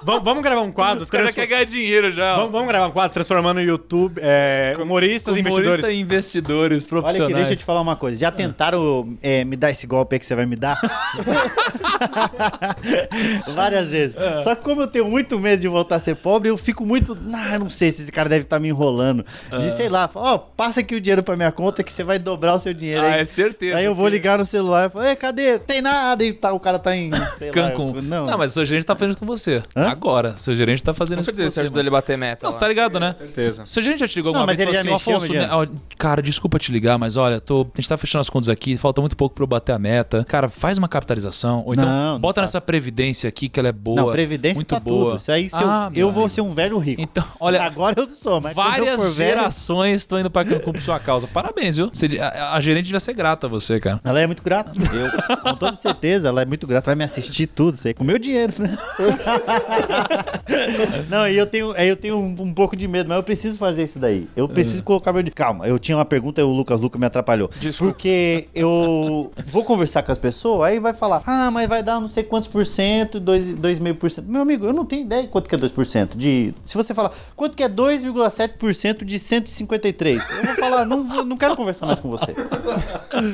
Vamos, vamos gravar um quadro. Os caras querem ganhar dinheiro já. Vamos, vamos gravar um quadro transformando o YouTube é, humoristas e investidores. e investidores Olha profissionais. aqui, deixa eu te falar uma coisa. Já tentaram é, me dar esse golpe aí que você vai me dar? Várias vezes. Só que como eu tenho muito medo de voltar a ser pobre, eu fico muito. Ah, não sei se esse cara deve estar me enrolando. De sei lá, ó, passa aqui o dinheiro pra minha conta que você vai dobrar o seu dinheiro Ah, aí. é certeza. Aí eu vou ligar no celular e falo, Ei, cadê? Tem nada. E tá, o cara tá em. Sei Cancún. Lá, não. Não, mas o seu gerente tá fazendo isso com você. Hã? Agora. Seu gerente tá fazendo Com isso certeza com você você. ajudou ele a bater meta. Não, lá. você tá ligado, né? certeza. Seu gerente já te ligou Não, alguma mas vez ele falou já assim, mexeu, Afonso, né, cara, desculpa te ligar, mas olha, tô, a gente tá fechando as contas aqui, falta muito pouco pra eu bater a meta. Cara, faz uma capitalização. Ou então, Não, não bota faço. nessa previdência aqui que ela é boa. Não, previdência muito tá boa. tudo. Isso aí, se Ah, eu, eu vou ser um velho rico. Então, olha, Agora eu não sou, mas várias gerações estão indo pra Cancún por sua causa. Parabéns, viu? A, a gerente devia ser grata a você, cara. Ela é muito grata. Eu, com toda certeza, ela é muito grata. Vai me assistir tudo, isso aí, com meu dinheiro, né? Não, e eu tenho, aí eu tenho um, um pouco de medo, mas eu preciso fazer isso daí. Eu preciso colocar meu. Calma, eu tinha uma pergunta e o Lucas Luca me atrapalhou. Desculpa. Porque eu vou conversar com as pessoas, aí vai falar, ah, mas vai dar não sei quantos por cento, dois- 2,5%. Meu amigo, eu não tenho ideia de quanto que é 2%. De, se você falar, quanto que é 2,7% de 153? Eu vou falar, não, não quero conversar mais com você.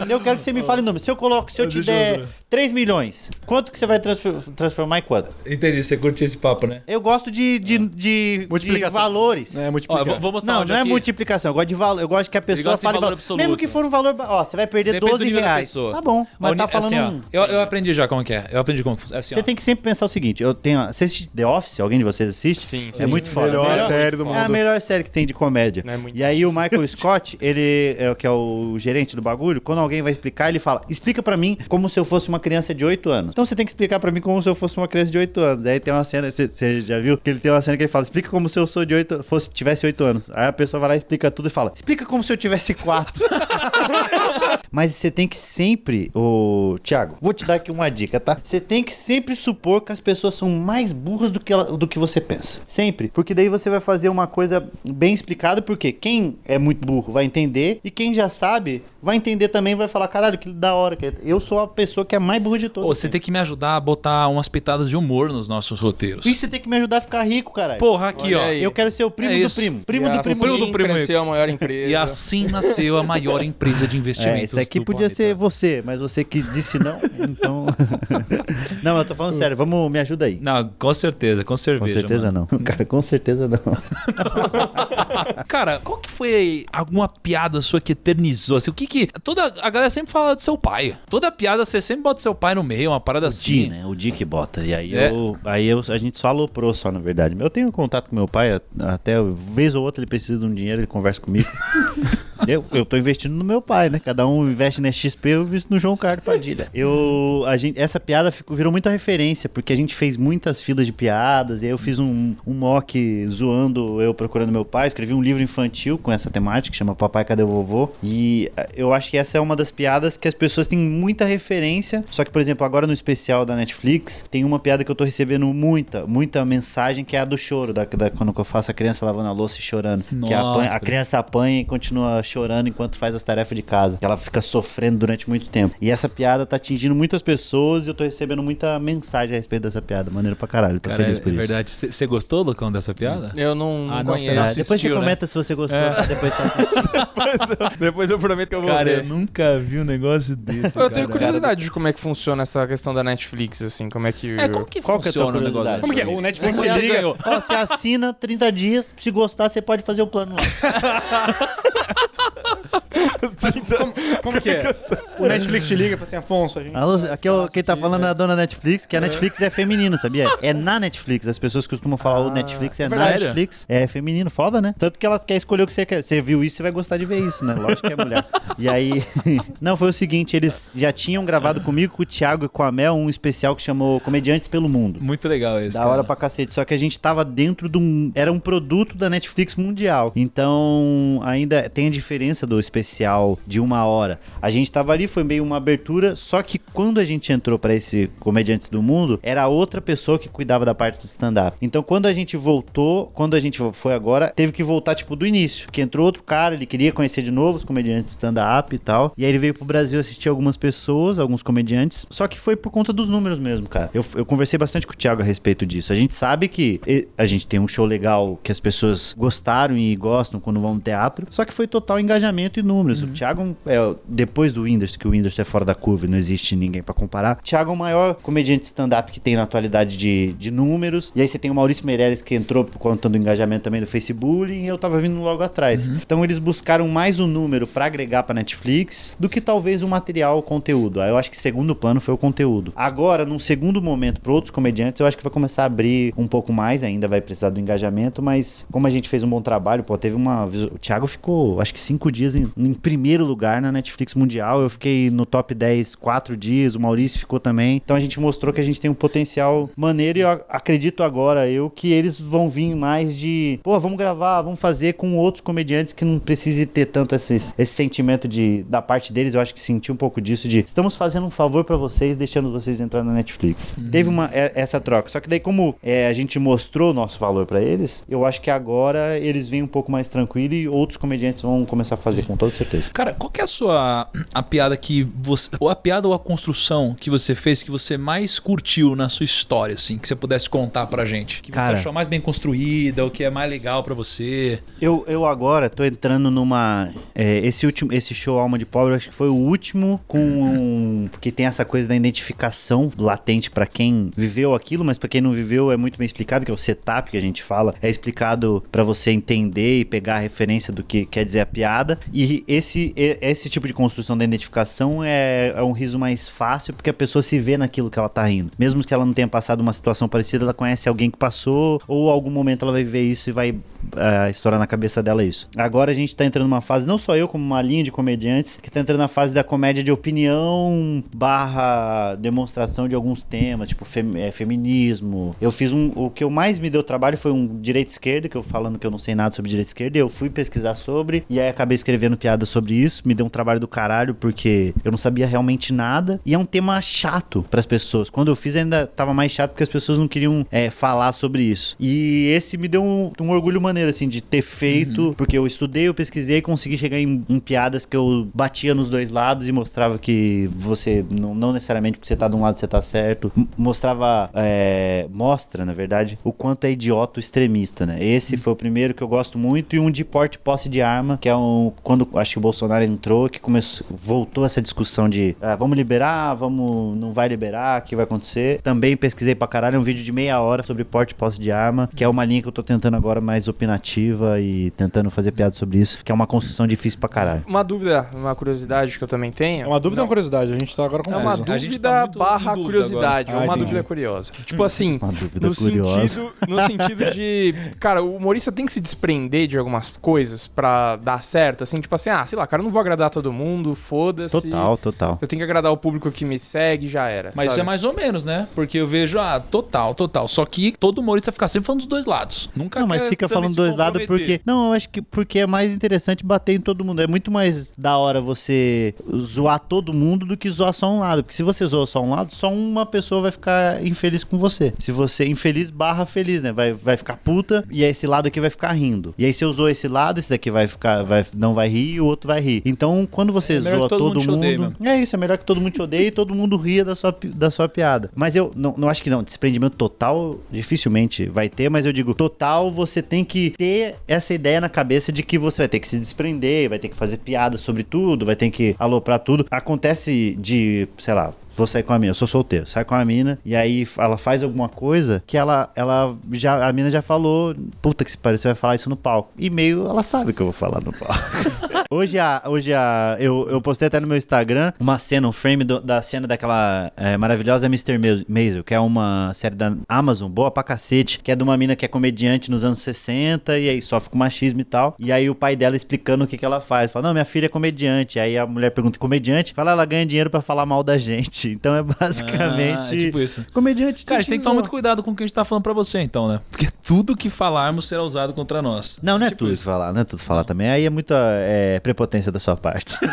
Eu quero que você me fale o número. Se eu coloco, se eu te eu der ver. 3 milhões, quanto que você vai transformar em quanto? Entendi, você curte esse papo, né? Eu gosto de, de, de, de Multiplicação. valores. É, Ó, vou, vou mostrar Não, não é aqui. multiplicação. Eu gosto de valor. Eu gosto que a pessoa de fale valor valor. absoluto. Mesmo que for um valor. Ó, você vai perder Depende do 12 nível da reais. Tá bom. Mas Ó, tá falando. assim, ó, um- eu, eu aprendi já como que é. Eu aprendi como que funciona. Assim, Você ó. tem que sempre pensar o seguinte: eu tenho. Você assiste The Office? Alguém de vocês assiste? Sim, É sim. muito foda. Melhor Melhor- série do É a mundo. melhor série que tem de comédia. É muito. E aí o Michael Scott, ele, é, o que é o gerente do bagulho, quando alguém vai explicar, ele fala: explica pra mim como se eu fosse uma criança de 8 anos. Então você tem que explicar pra mim como se eu fosse uma criança de 8 anos. Aí tem uma cena, você- já viu? Que ele tem uma cena que ele fala: explica como se eu sou de 8, fosse, tivesse 8 anos. Aí a pessoa vai lá explica tudo e fala: explica como se eu tivesse 4. Mas você tem que sempre, ô Thiago, vou te dar aqui uma dica, tá? Você tem que sempre supor que as pessoas são mais burras do que, ela- do que você pensa. Sempre. Porque daí você vai fazer uma coisa bem explicada, porque quem é muito burro vai entender e quem já sabe vai entender também e vai falar: caralho, que da hora. que Eu sou a pessoa que é a mais burra de Ô, todas. você tem que me ajudar a botar umas pitadas de humor nos nossos roteiros. E você tem que me ajudar a ficar rico, caralho. Porra, aqui, Olha ó. aí. Eu quero ser o primo É do primo. Primo E do assim primo. primo do primo cresceu a maior empresa. E assim nasceu a maior empresa de É, isso aqui podia ser você, mas você que disse não, então. não, eu tô falando sério, vamos, me ajuda aí. Não, com certeza, com Com cerveja. certeza mano. não. Cara, com certeza não. Cara, qual que foi alguma piada sua que eternizou? Assim, o que que. Toda, a galera sempre fala do seu pai. Toda piada você sempre bota seu pai no meio, uma parada O assim. Di, né? O Di que bota. E aí, É. eu, aí eu, a gente só aloprou só, na verdade. Eu tenho contato com meu pai, até vez ou outra ele precisa de um dinheiro, ele conversa comigo. eu, eu tô investindo no meu pai, né? Cada um investe na XP, eu invisto no João Carlos Padilha. Eu, a gente, essa piada ficou, virou muita referência, porque a gente fez muitas filas de piadas, e aí eu fiz um, um mock zoando eu procurando meu pai, escrevi um livro infantil com essa temática, que chama Papai Cadê o Vovô? E eh, eu acho que essa é uma das piadas que as pessoas têm muita referência, só que, por exemplo, agora no especial da Netflix, tem uma piada que eu tô recebendo muita, muita mensagem, que é a do choro, da, da- quando eu faço a criança lavando a louça e chorando. que a, Nossa, a criança apanha e continua chorando enquanto faz as tarefas de casa. Que ela fica sofrendo durante muito tempo. E essa piada tá atingindo muitas pessoas e eu tô recebendo muita mensagem a respeito dessa piada. Maneiro pra caralho, tô Cara, feliz é, por é isso. verdade. Você gostou, Lucão, dessa piada? Eu não, Ah, não, conheço. não É, depois você assistiu, né? comenta se você gostou, tá? depois você assiste. Depois eu prometo que eu vou Cara, eu ver. nunca vi um negócio desse. Eu tenho curiosidade de como é que funciona essa questão da Netflix, assim, como é que... É, como que Qual que é a tua funciona o negócio? curiosidade? da Como que é? O Netflix Você, Você assina, ganhou. ó, você assina 30 dias, se gostar, você pode fazer o plano lá. Como, como que é? O Netflix te liga e fala assim, Afonso, a gente... Alô, aqui é o, quem tá falando é a dona Netflix, que a Netflix é feminino, sabia? É na Netflix. As pessoas costumam falar o Netflix é na verdade? Netflix. É feminino, foda, né? Tanto que ela quer escolher o que você quer. Você viu isso, você vai gostar de ver isso, né? Lógico que é mulher. E aí. Não, foi o seguinte: eles já tinham gravado comigo, com o Thiago e com a Mel, um especial que chamou Comediantes pelo Mundo. Muito legal esse. Da cara. hora pra cacete. Só que a gente tava dentro de um. Era um produto da Netflix mundial. Então, ainda tem a diferença do especial de uma hora. A gente tava ali, foi meio uma abertura. Só que quando a gente entrou pra esse Comediantes do Mundo, era outra pessoa que cuidava da parte do stand-up. Então, quando a gente voltou, quando a gente foi agora, teve que voltar, tipo, do início. Que entrou outro cara, ele queria conhecer de novo os comediantes stand-up e tal. E aí ele veio pro Brasil assistir algumas pessoas, alguns comediantes. Só que foi por conta dos números mesmo, cara. Eu, eu conversei bastante com o Thiago a respeito disso. A gente sabe que a gente tem um show legal que as pessoas gostaram e gostam quando vão no teatro. Só que foi total engajamento e números. O Thiago, é, depois do Whindersson, que o Whindersson é fora da curva e não existe ninguém pra comparar. Thiago é o maior comediante stand-up que tem na atualidade de, de números. E aí você tem o Maurício Meirelles que entrou por conta do engajamento também do Facebook e eu tava vindo logo atrás. Então eles buscaram mais um número pra agregar pra Netflix do que talvez o material, o conteúdo. Aí eu acho que segundo plano foi o conteúdo. Agora, num segundo momento, para outros comediantes, eu acho que vai começar a abrir um pouco mais, ainda vai precisar do engajamento, mas como a gente fez um bom trabalho, pô, teve uma. O Thiago ficou, acho que cinco dias em, em primeiro lugar na Netflix Mundial. Eu fiquei no top 10 quatro dias, o Maurício ficou também. Então a gente mostrou que a gente tem um potencial maneiro e eu acredito agora eu que eles vão vir mais de, pô, vamos gravar, vamos fazer com outros comediantes que não precise ter tanto esse, esse sentimento de da parte deles, eu acho que senti um pouco disso de estamos fazendo um favor pra vocês, deixando vocês entrar na Netflix. Teve uma é- essa troca. Só que daí como é, a gente mostrou o nosso valor pra eles, eu acho que agora eles vêm um pouco mais tranquilo e outros comediantes vão começar a fazer com toda certeza. Cara, Cara, qual que é a sua a piada que você, ou a piada ou a construção que você fez que você mais curtiu na sua história, assim, que você pudesse contar pra gente? Que Cara. você achou mais bem construída, o que é mais legal pra você? Eu, eu agora tô entrando numa. é, esse último, esse show Alma de Pobre, eu acho que foi o último com. um- porque tem essa coisa da identificação latente pra quem viveu aquilo, mas pra quem não viveu é muito bem explicado, que é o setup que a gente fala. É explicado pra você entender e pegar a referência do que quer dizer a piada. E esse, e- esse tipo de construção da identificação é, é um riso mais fácil, porque a pessoa se vê naquilo que ela tá rindo. Mesmo que ela não tenha passado uma situação parecida, ela conhece alguém que passou, ou algum momento ela vai ver isso e vai ah, estourar na cabeça dela isso. Agora a gente tá entrando numa fase, não só eu, como uma linha de comediantes, que tá entrando na fase da comédia de opinião barra demonstração de alguns temas, tipo fem- eh, feminismo. Eu fiz um. O que eu mais me deu trabalho foi um direita esquerda, que eu falando que eu não sei nada sobre direita esquerda, e eu fui pesquisar sobre, e aí acabei escrevendo piada sobre isso. Me deu um trabalho do caralho, porque eu não sabia realmente nada. E é um tema chato pras pessoas. Quando eu fiz ainda tava mais chato porque as pessoas não queriam eh, falar sobre isso. E esse me deu um, um orgulho maneiro, assim, de ter feito, porque eu estudei, eu pesquisei e consegui chegar em, em piadas que eu batia nos dois lados e mostrava que você, não, não necessariamente porque você tá de um lado você tá certo, mostrava, é, mostra, na verdade, o quanto é idiota o extremista, né? Esse foi o primeiro que eu gosto muito e um de porte e posse de arma, que é um, quando acho que Bolsonaro entrou, que começou, voltou essa discussão de ah, vamos liberar, vamos, não vai liberar, o que vai acontecer. Também pesquisei pra caralho um vídeo de meia hora sobre porte e posse de arma, que é uma linha que eu tô tentando agora mais opinativa e tentando fazer piada sobre isso, que é uma construção difícil pra caralho. Uma dúvida, uma curiosidade que eu também tenho. É uma dúvida ou uma curiosidade? A gente tá agora com É uma dúvida tá barra dúvida curiosidade, ou uma Ah, entendi. dúvida curiosa. Tipo assim, Uma dúvida no curiosa. sentido, no sentido de, cara, o humorista tem que se desprender de algumas coisas pra dar certo, assim, tipo assim, ah, sei lá, cara, eu não vou agradar todo mundo, foda-se. Total, total. Eu tenho que agradar o público que me segue, já era. Mas isso sabe? é mais ou menos, né? Porque eu vejo, ah, total, total. Só que todo humorista fica sempre falando dos dois lados. Nunca Não, mas fica falando se dois lados porque. Não, eu acho que porque é mais interessante bater em todo mundo. É muito mais da hora você zoar todo mundo do que zoar só um lado. Porque se você zoa só um lado, só uma pessoa vai ficar infeliz com você. Se você infeliz barra feliz, né? Vai, vai ficar puta e aí esse lado aqui vai ficar rindo. E aí se eu zoou esse lado, esse daqui vai ficar, vai, não vai rir e o outro vai rir. Então, quando você É zoa todo todo, mundo mundo. mesmo. é isso, é melhor que todo mundo te odeie e todo mundo ria da sua, da sua piada. Mas eu não, não acho que não. Desprendimento total dificilmente vai ter, mas eu digo, total você tem que ter essa ideia na cabeça de que você vai ter que se desprender, vai ter que fazer piada sobre tudo, vai ter que aloprar tudo. Acontece de, sei lá, Vou sair com a mina, eu sou solteiro, sai com a mina, e aí ela faz alguma coisa que ela, ela já, a mina já falou, puta que se pariu, você vai falar isso no palco. E meio, ela sabe que eu vou falar no palco. Hoje, a, hoje a, eu, eu postei até no meu Instagram uma cena, um frame do- da cena daquela é, maravilhosa Mr. Maisel- que é uma série da Amazon, boa pra cacete, que é de uma mina que é comediante nos anos 60 e aí sofre com machismo e tal. E aí o pai dela explicando o que, que ela faz. Fala, não, minha filha é comediante. Aí a mulher pergunta, comediante? Fala, ela ganha dinheiro pra falar mal da gente. Então é basicamente... Ah, é tipo isso. Comediante. Cara, a gente tem que tomar muito cuidado com o que a gente tá falando pra você, então, né? Porque tudo que falarmos será usado contra nós. Não, não é Tipo tudo isso. falar, não é tudo falar também. Aí é muita é, prepotência da sua parte.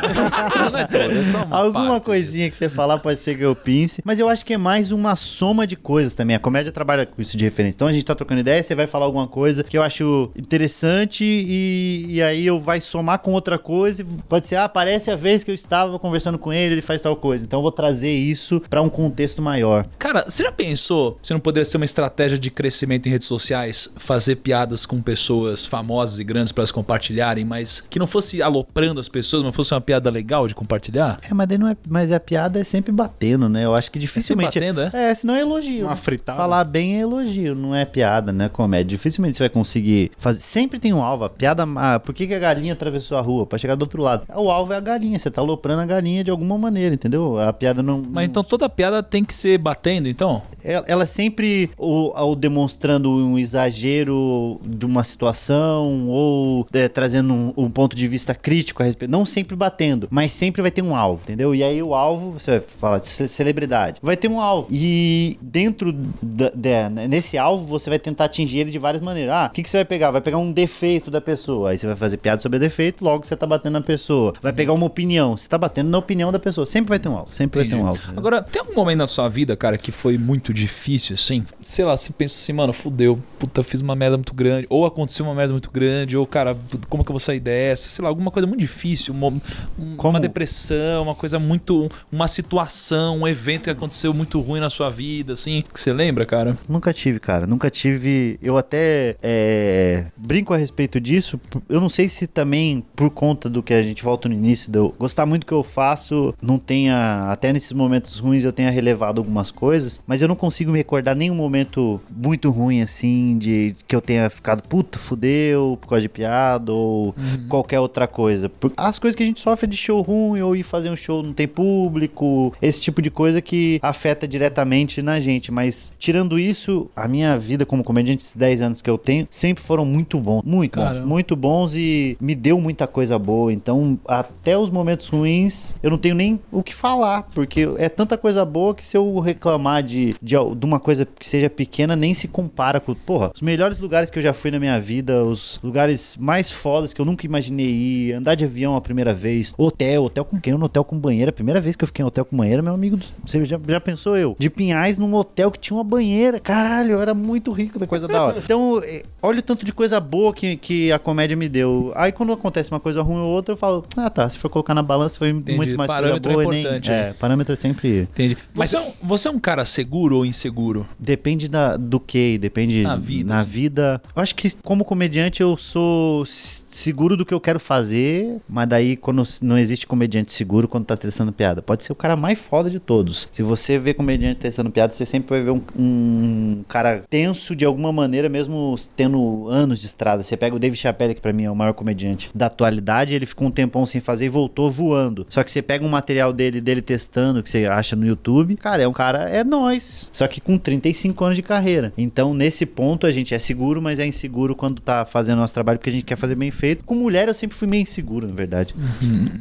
Não é tudo, é só uma Alguma parte. coisinha que você falar pode ser que eu pince. Mas eu acho que é mais uma soma de coisas também. A comédia trabalha com isso de referência. Então a gente tá trocando ideia, você vai falar alguma coisa que eu acho interessante e, e aí eu vai somar com outra coisa. e Pode ser, ah, parece a vez que eu estava conversando com ele, ele faz tal coisa. Então eu vou trazer isso pra um contexto maior. Cara, você já pensou se não poderia ser uma estratégia de crescimento em redes sociais, fazer piadas com pessoas famosas e grandes pra elas compartilharem, mas que não fosse aloprando as pessoas, mas fosse uma piada legal de compartilhar? É, mas, daí não é, mas a piada é sempre batendo, né? Eu acho que dificilmente. batendo, é? É, senão é elogio. Uma fritada. Falar bem é elogio, não é piada, né? Comédia. Dificilmente você vai conseguir fazer. Sempre tem um alvo. A piada. Ah, por que, que a galinha atravessou a rua? Pra chegar do outro lado. O alvo é a galinha. Você tá aloprando a galinha de alguma maneira, entendeu? A piada não. Mas então toda piada tem que ser batendo, então? ela, ela sempre ou, ou demonstrando um exagero de uma situação ou é, trazendo um, um ponto de vista crítico a respeito. Não sempre batendo, mas sempre vai ter um alvo, entendeu? E aí o alvo, você vai falar de ce- celebridade, vai ter um alvo. E dentro da, da- nesse alvo você vai tentar atingir ele de várias maneiras. Ah, o que, que você vai pegar? Vai pegar um defeito da pessoa. Aí você vai fazer piada sobre defeito, logo você tá batendo na pessoa. Vai pegar uma opinião, você tá batendo na opinião da pessoa. Sempre vai ter um alvo, sempre vai ter um alvo. Entendeu? Agora, tem algum momento na sua vida, cara, que foi muito difícil, assim? Sei lá, você pensa assim, mano, fudeu, puta, fiz uma merda muito grande, ou aconteceu uma merda muito grande, ou, cara, como que eu vou sair dessa? Sei lá, alguma coisa muito difícil, uma, um- uma depressão, uma coisa muito. Uma situação, um evento que aconteceu muito ruim na sua vida, assim, que você lembra, cara? Nunca tive, cara. Nunca tive. Eu até é, brinco a respeito disso. Eu não sei se também, por conta do que a gente volta no início, de eu gostar muito do que eu faço, não tenha. Até nesses momentos ruins eu tenha relevado algumas coisas. Mas eu não consigo me recordar nenhum momento muito ruim, assim, de que eu tenha ficado, puta, fudeu, por causa de piada ou qualquer outra coisa. As coisas que a gente sofre de show ruim ou ir fazer um show não tem público, esse tipo de coisa que afeta diretamente na gente. Mas tirando isso, a minha vida como comediante, esses 10 anos que eu tenho, sempre foram muito bons. Muito bons. Caramba. Muito bons e me deu muita coisa boa. Então, até os momentos ruins, eu não tenho nem o que falar, porque é tanta coisa boa que se eu reclamar de, de, de uma coisa que seja pequena, nem se compara com. Porra, os melhores lugares que eu já fui na minha vida, os lugares mais fodas que eu nunca imaginei ir, andar de avião a primeira vez, hotel, hotel com quem? No hotel com banheira. A primeira vez que eu fiquei em hotel com banheira, meu amigo, você já, já pensou eu? De Pinhais num hotel que tinha uma banheira. Caralho, eu era muito rico da coisa da hora. Então, eh, olha o tanto de coisa boa que, que a comédia me deu. Aí quando acontece uma coisa ruim ou outra, eu falo, ah tá, se for colocar na balança, foi muito mais Parâmetro é coisa boa. nem- importante, é, né? parâmetro é sempre. Entendi. Você, é um, você é um cara seguro ou inseguro? Depende da, do que, depende Na vida, Na assim. vida. Eu acho que como comediante eu sou seguro do que eu quero fazer, mas daí quando não existe comediante seguro quando tá testando piada. Pode ser o cara mais foda de todos. Se você vê comediante testando piada, você sempre vai ver um, um cara tenso de alguma maneira, mesmo tendo anos de estrada. Você pega o David Chappelle, que pra mim é o maior comediante da atualidade, ele ficou um tempão sem fazer e voltou voando. Só que você pega um material dele, dele testando, que você acha no YouTube, cara, é um cara, é nós. Só que com 35 anos de carreira. Então, nesse ponto, a gente é seguro, mas é inseguro quando tá fazendo nosso trabalho, porque a gente quer fazer bem feito. Com mulher, eu sempre fui meio inseguro, na verdade.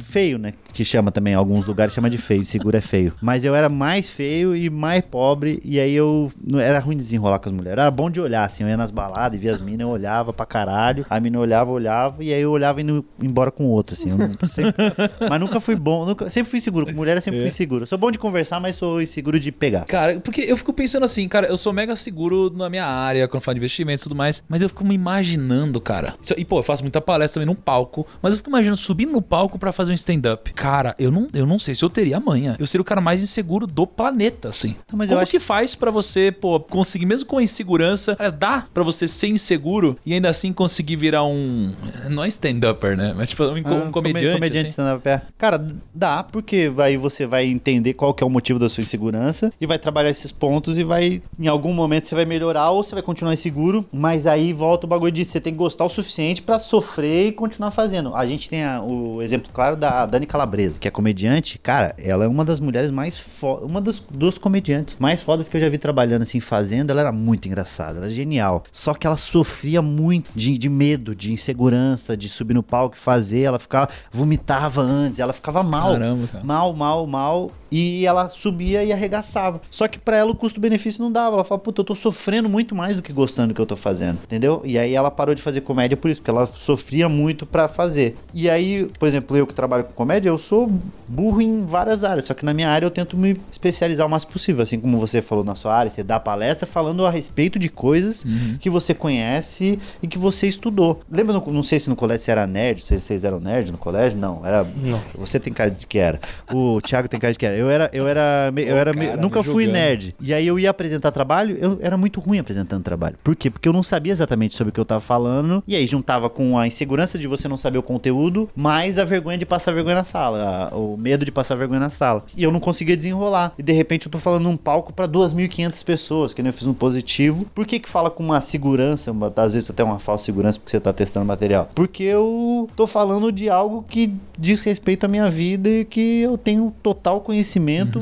Feio, né? Que chama também, em alguns lugares chama de feio, seguro é feio. Mas eu era mais feio e mais pobre, e aí eu. Não era ruim desenrolar com as mulheres. Era bom de olhar, assim, eu ia nas baladas e via as minas, eu olhava pra caralho. A mina olhava, olhava, e aí eu olhava indo embora com outra, assim. Eu não, sempre- mas nunca fui bom, nunca, sempre fui seguro. Com mulher eu sempre fui seguro. Eu sou bom de conversar, mas sou inseguro de pegar. Cara, porque eu fico pensando assim, cara, eu sou mega seguro na minha área, quando falo de investimentos e tudo mais, mas eu fico me imaginando, cara. Eu- E, pô, eu faço muita palestra também num palco, mas eu fico imaginando subir no palco pra fazer um stand-up. Cara, eu não, eu não sei se eu teria manha. Eu seria o cara mais inseguro do planeta, assim. Não, mas eu Como acho- que faz pra você, pô, conseguir, mesmo com insegurança, cara, dá pra você ser inseguro e ainda assim conseguir virar um. Não é stand-upper, né? Mas tipo, um, co- um Ah, comediante. come- comediante assim. stand-up, é. Cara, dá, porque aí você vai entender qual que é o motivo da sua insegurança e vai trabalhar esses pontos e vai, em algum momento, você vai melhorar ou você vai continuar inseguro, mas aí volta o bagulho de você tem que gostar o suficiente pra sofrer e continuar fazendo. A gente tem a- o exemplo claro da Dani Calabresa, que é comediante. Cara, ela é uma das mulheres mais fodas, uma das dos comediantes mais fodas que eu já vi trabalhando assim, fazendo. Ela era muito engraçada, ela era genial. Só que ela sofria muito de, de medo, de insegurança, de subir no palco e fazer. Ela ficava, vomitava antes, ela ficava mal. Caramba, cara. Mal, mal, mal. E ela subia e arregaçava. Só que pra ela o custo-benefício não dava. Ela falava, puta, eu tô sofrendo muito mais do que gostando do que eu tô fazendo. Entendeu? E aí ela parou de fazer comédia por isso, porque ela sofria muito pra fazer. E aí, por exemplo, eu que trabalho com comédia, eu sou burro em várias áreas. Só que na minha área eu tento me especializar o máximo possível. Assim como você falou na sua área, você dá palestra falando a respeito de coisas que você conhece e que você estudou. Lembra, no- não sei se no colégio você era nerd, se vocês eram nerd no colégio? Não, era. Não. Você tem cara de que era. O Thiago tem cara de que era. Eu era, eu era, eu era, cara, nunca fui nerd. E aí eu ia apresentar trabalho, eu era muito ruim apresentando trabalho. Por quê? Porque eu não sabia exatamente sobre o que eu tava falando. E aí juntava com a insegurança de você não saber o conteúdo, mais a vergonha de passar vergonha na sala, a- o medo de passar vergonha na sala. E eu não conseguia desenrolar. E de repente eu tô falando num palco pra 2.500 pessoas, que nem eu fiz um positivo. Por que que fala com uma segurança, uma- às vezes até uma falsa segurança porque você tá testando material? Porque eu tô falando de algo que diz respeito à minha vida e que eu tenho total conhecimento,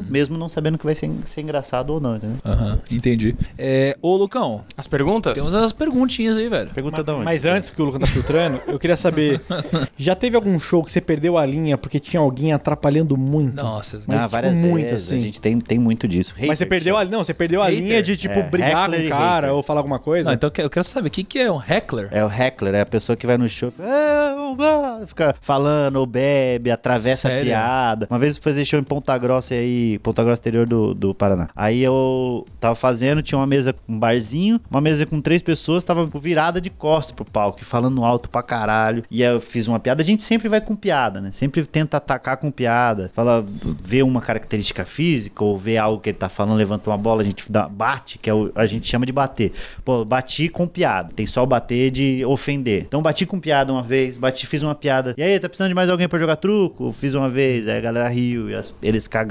mesmo não sabendo que vai ser, ser engraçado ou não, entendeu? Aham, entendi. É, ô, Lucão, As perguntas? temos as perguntinhas aí, velho. Pergunta da onde? Mas antes que o Lucas tá filtrando, eu queria saber: já teve algum show que você perdeu a linha porque tinha alguém atrapalhando muito? Nossa, Mas, ah, tipo, várias muito, vezes. assim. A gente tem, tem muito disso. Mas você perdeu a Não, você perdeu a Hater. linha de, tipo, É, brigar com o e cara hater. ou falar alguma coisa? Não, então eu quero- saber, o que, que é um heckler? É o heckler, é a pessoa que vai no show, fica, "É, um, ah", fica falando ou bebe, atravessa Sério? a piada. Uma vez eu fui fazer show em Ponta Grossa Grossa aí, Ponta Grossa exterior do, do Paraná. Aí eu tava fazendo, tinha uma mesa, um barzinho, uma mesa com três pessoas, tava virada de costas pro palco, e falando alto pra caralho. E aí eu fiz uma piada, a gente sempre vai com piada, né? Sempre tenta atacar com piada. Fala, vê uma característica física ou vê algo que ele tá falando, levanta uma bola, a gente dá, bate, que é o, a gente chama de bater. Pô, bati com piada. Tem só o bater de ofender. Então bati com piada uma vez, bati, fiz uma piada. E aí, tá precisando de mais alguém pra jogar truco? Fiz uma vez, aí a galera riu e as- eles cagaram.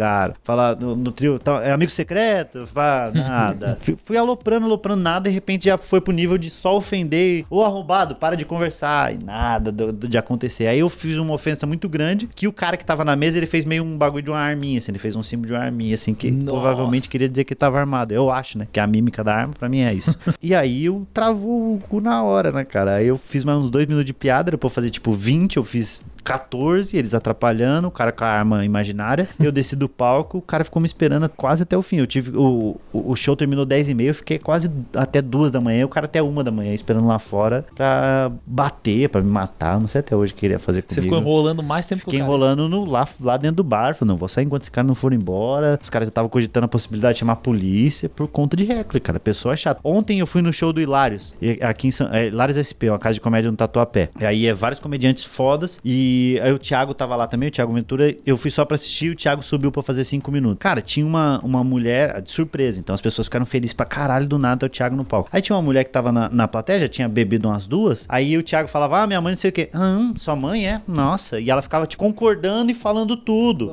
Falar no, no trio, tá, é amigo secreto? Vá, nada. Fui- Fui aloprando, aloprando nada, de repente já foi pro nível de só ofender. Ô arrombado, para de conversar. E nada do- do- de acontecer. Aí eu fiz uma ofensa muito grande que o cara que tava na mesa, ele fez meio um bagulho de uma arminha, assim. Ele fez um símbolo de uma arminha, assim, que Nossa. provavelmente queria dizer que ele tava armado. Eu acho, né? Que a mímica da arma, pra mim, é isso. e aí eu travou o cu na hora, né, cara? Aí eu fiz mais uns dois minutos de piada, era pra eu fazer tipo 20, eu fiz 14, eles atrapalhando, o cara com a arma imaginária. Eu desci do palco, o cara ficou me esperando quase até o fim. Eu tive. O, o show terminou 10 e meia, eu fiquei quase até duas da manhã, o cara até uma da manhã, esperando lá fora pra bater, pra me matar. Não sei até hoje o que ele ia fazer comigo. Você ficou enrolando mais tempo Fiquei que o cara. enrolando no, lá, lá dentro do bar. Falei, não, vou sair enquanto esse cara não for embora. Os caras já estavam cogitando a possibilidade de chamar a polícia por conta de réplica, cara. Pessoa chata. Ontem eu fui no show do Hilários, aqui em São... É, Hilários SP, uma casa de comédia no Tatuapé. E aí é vários comediantes fodas. E aí o Thiago tava lá também, o Thiago Ventura. Eu fui só pra assistir o Thiago subiu pra fazer cinco minutos. Cara, tinha uma, uma mulher de surpresa. Então as pessoas ficaram felizes pra caralho do nada o Thiago no palco. Aí tinha uma mulher que tava na, na plateia, já tinha bebido umas duas. Aí o Thiago falava, ah, minha mãe não sei o quê. Ah, hum, sua mãe é? Nossa. E ela ficava, tipo, concordando e falando tudo.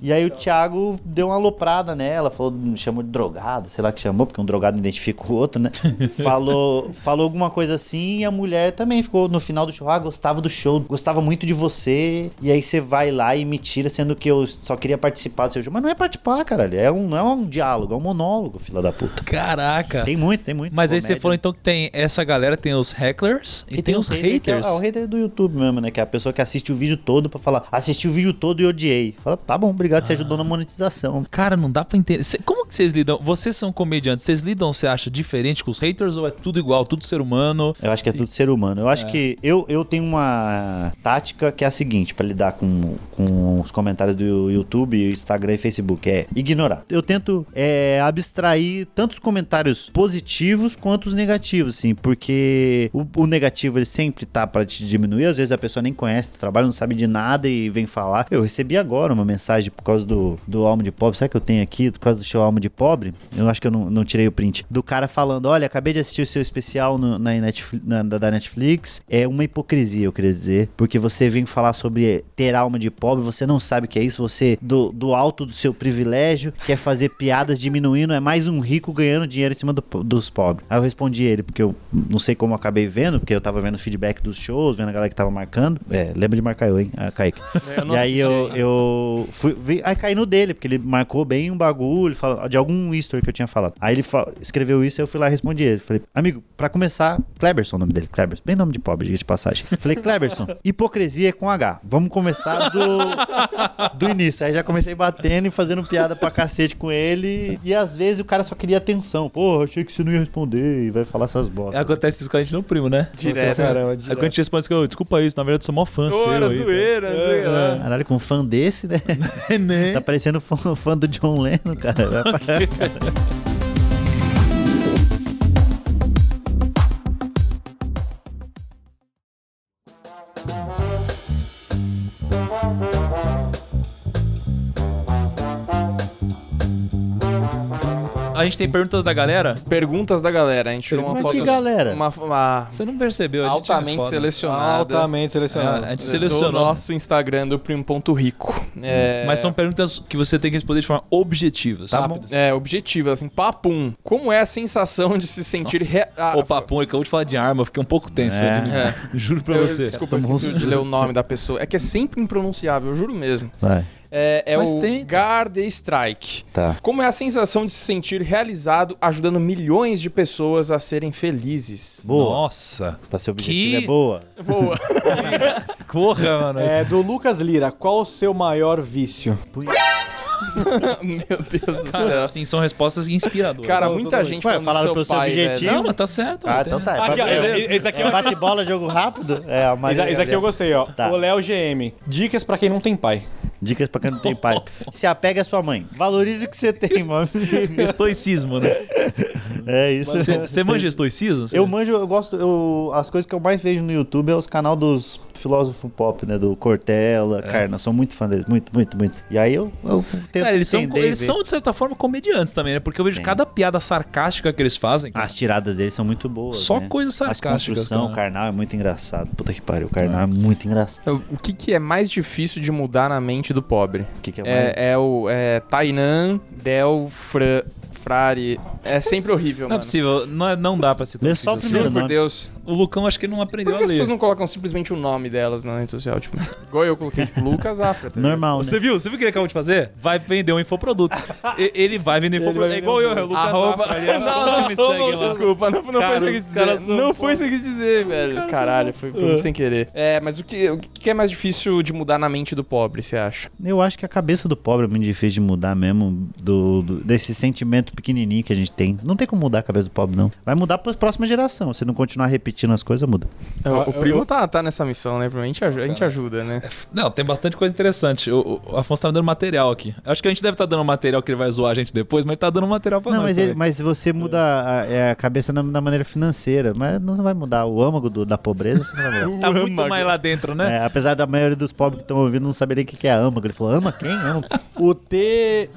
E aí o Thiago deu uma aloprada nela, falou, me chamou de drogada, sei lá que chamou, porque um drogado identifica o outro, né? falou, falou alguma coisa assim e a mulher também ficou no final do show, ah, gostava do show, gostava muito de você. E aí você vai lá e me tira, sendo que eu só queria participar do seu show. Mas não é participar, caralho. É um, não é um diálogo, é um monólogo, filha da puta. Caraca. Tem muito, tem muito. Mas aí você comédia. falou então que tem essa galera, tem os hecklers e, tem, os hater que é- haters. É, o hater do YouTube mesmo, né? Que é a pessoa que assiste o vídeo todo pra falar, assisti o vídeo todo e odiei. Fala, tá bom, obrigado, você ajudou na monetização. Cara, não dá pra entender. Cê- como que vocês lidam? Vocês são comediantes, vocês lidam, você acha, diferente com os haters ou é tudo igual, tudo ser humano? Eu acho que é tudo ser humano. Eu acho que eu, eu tenho uma tática que é a seguinte, pra lidar com, com os comentários do YouTube, Instagram e Facebook, é ignorar. Eu tento é, abstrair tanto os comentários positivos quanto os negativos, assim, porque o, o negativo ele sempre tá pra te diminuir, às vezes a pessoa nem conhece o trabalho, não sabe de nada e vem falar. Eu recebi agora uma mensagem por causa do, do Alma de Pobre, sabe que eu tenho aqui, por causa do show Alma de Pobre? Eu acho que eu não, não tirei o print. Do cara falando, olha, acabei de assistir o seu especial no- na Netflix, na- da, Netflix, é uma hipocrisia, eu queria dizer, porque você vem falar sobre ter alma de pobre, você não sabe o que é isso, você, do, do alto do seu privilégio, quer fazer piadas diminuindo, é mais um rico ganhando dinheiro em cima do dos pobres. Aí eu respondi ele, porque eu não sei como eu acabei vendo, porque eu tava vendo feedback dos shows, vendo a galera que tava marcando. É, lembra de marcar eu, hein, ah, Kaique? Não e aí eu, ainda. eu fui, vi, aí caí no dele, porque ele marcou bem um bagulho, fala, de algum history que eu tinha falado. Aí ele escreveu isso, aí eu fui lá e respondi ele. Falei, amigo, pra começar, Kleberson, o nome dele, Kleberson. Bem nome de pobre, diga de passagem. Falei, Kleberson, hipocrisia é com H. Vamos começar do, do início. Aí já comecei batendo e fazendo piada pra cacete com ele. E às vezes o cara só queria atenção. Porra, achei que você não ia responder e vai falar essas bostas. Acontece isso com a gente no primo, né? Direto. Caramba, Aí quando a gente responde que eu, desculpa isso, na verdade eu sou mó fã seu. era aí, zoeira, zoeira. Caralho, com um fã desse, né? tá? né? Tá parecendo fã, fã do John Lennon, cara. A gente tem perguntas da galera? Perguntas da galera. A gente tirou uma Mas foto. que galera? Uma, uma Você não percebeu, a gente é altamente foda. selecionada. Altamente selecionado. É, a gente do selecionou. nosso Instagram do Primo.rico. É, Mas são perguntas que você tem que responder de forma objetiva. Tá sabe? bom. É, objetivo, assim, papum. Como é a sensação de se sentir... Re... Ah, Ô, Papum, ele acabou de falar de arma, eu fiquei um pouco tenso. É. eu admito. É. Juro pra Eu- você. Desculpa, eu esqueci de ler o nome da pessoa. É que é sempre impronunciável, eu juro mesmo. Vai, É, é Mas o tenta. Garde Strike. tá. Como é a sensação de se sentir realizado ajudando milhões de pessoas a serem felizes? Boa. Nossa. Pra ser objetivo Que- é boa. Boa. Porra, mano. É, do Lucas Lira, qual o seu maior vício? Meu Deus do céu. assim, são respostas inspiradoras. Cara, muita gente Ué, falando falaram do pro seu seu pai, objetivo. velho. não, mas tá certo. Ah, tem- então tá. Aqui, ó, É, esse, esse aqui é é bate-bola, jogo rápido? É, mas esse, esse aqui eu gostei, ó. Tá. O Léo GM. Dicas pra quem não tem pai. Dicas pra quem não tem pai. Se apega à sua mãe. Valorize o que você tem, mano. Estoicismo, né? É isso. Você você manja estoicismo? Eu manjo, eu gosto, eu, as coisas que eu mais vejo no YouTube é os canal dos filósofos pop, né? Do Cortella, Carna, sou muito fã deles, muito, muito, muito. E aí eu, eu tento Cara, eles, são, entender eles ver. são, de certa forma, comediantes também, né? Porque eu vejo cada piada sarcástica que eles fazem. As tiradas deles são muito boas, Só né? coisa As sarcástica. construção, o Karnal é muito engraçado. Puta que pariu, o Karnal é muito engraçado. O que, que é mais difícil de mudar na mente do pobre? O que, que é? É, é o é, Tainan, Del, Fra, Frari. É sempre horrível, Não é mano. possível, não, é- não dá pra ser tão Lê só o difícil primeiro assim. Juro por nome. Deus. O Lucão acho que não aprendeu Por que a as ler. pessoas não colocam simplesmente o nome delas na rede social? Tipo, igual eu coloquei, tipo, Lucas Afra. tá ligado? Normal, né? Você viu? Você viu o que ele acabou de fazer? Vai vender um infoproduto. E- ele vai vender infoproduto. vai É igual eu, é o Lucas Arroba... Zafra, aliás, todo mundo me não, segue não, lá. desculpa, não, não Cara, foi isso que eu quis dizer. são Não foi isso que eu quis dizer, velho. Caralho, foi, foi muito sem querer. É, mas o que, o que é mais difícil de mudar na mente do pobre, você acha? Eu acho que a cabeça do pobre é muito difícil de mudar mesmo, do, do- desse sentimento pequenininho que a gente tem. Não tem como mudar a cabeça do pobre, não. Vai mudar pra próxima geração. Se não continuar repetindo as coisas, muda. o eu- primo tá, tá nessa missão, né? A gente, a gente ajuda, né? Não, tem bastante coisa interessante. O, o Afonso tá me dando material aqui. Eu acho que a gente deve estar dando material que ele vai zoar a gente depois, mas ele tá dando material pra não, nós. mas, ele- mas você muda a, é, a cabeça na, na maneira financeira, mas não vai mudar o âmago do- da pobreza, você não vai mudar. Tá muito mais lá dentro, né? É, apesar da maioria dos pobres que estão ouvindo não saberem o que que é âmago. Ele falou, ama quem? Ama? O T.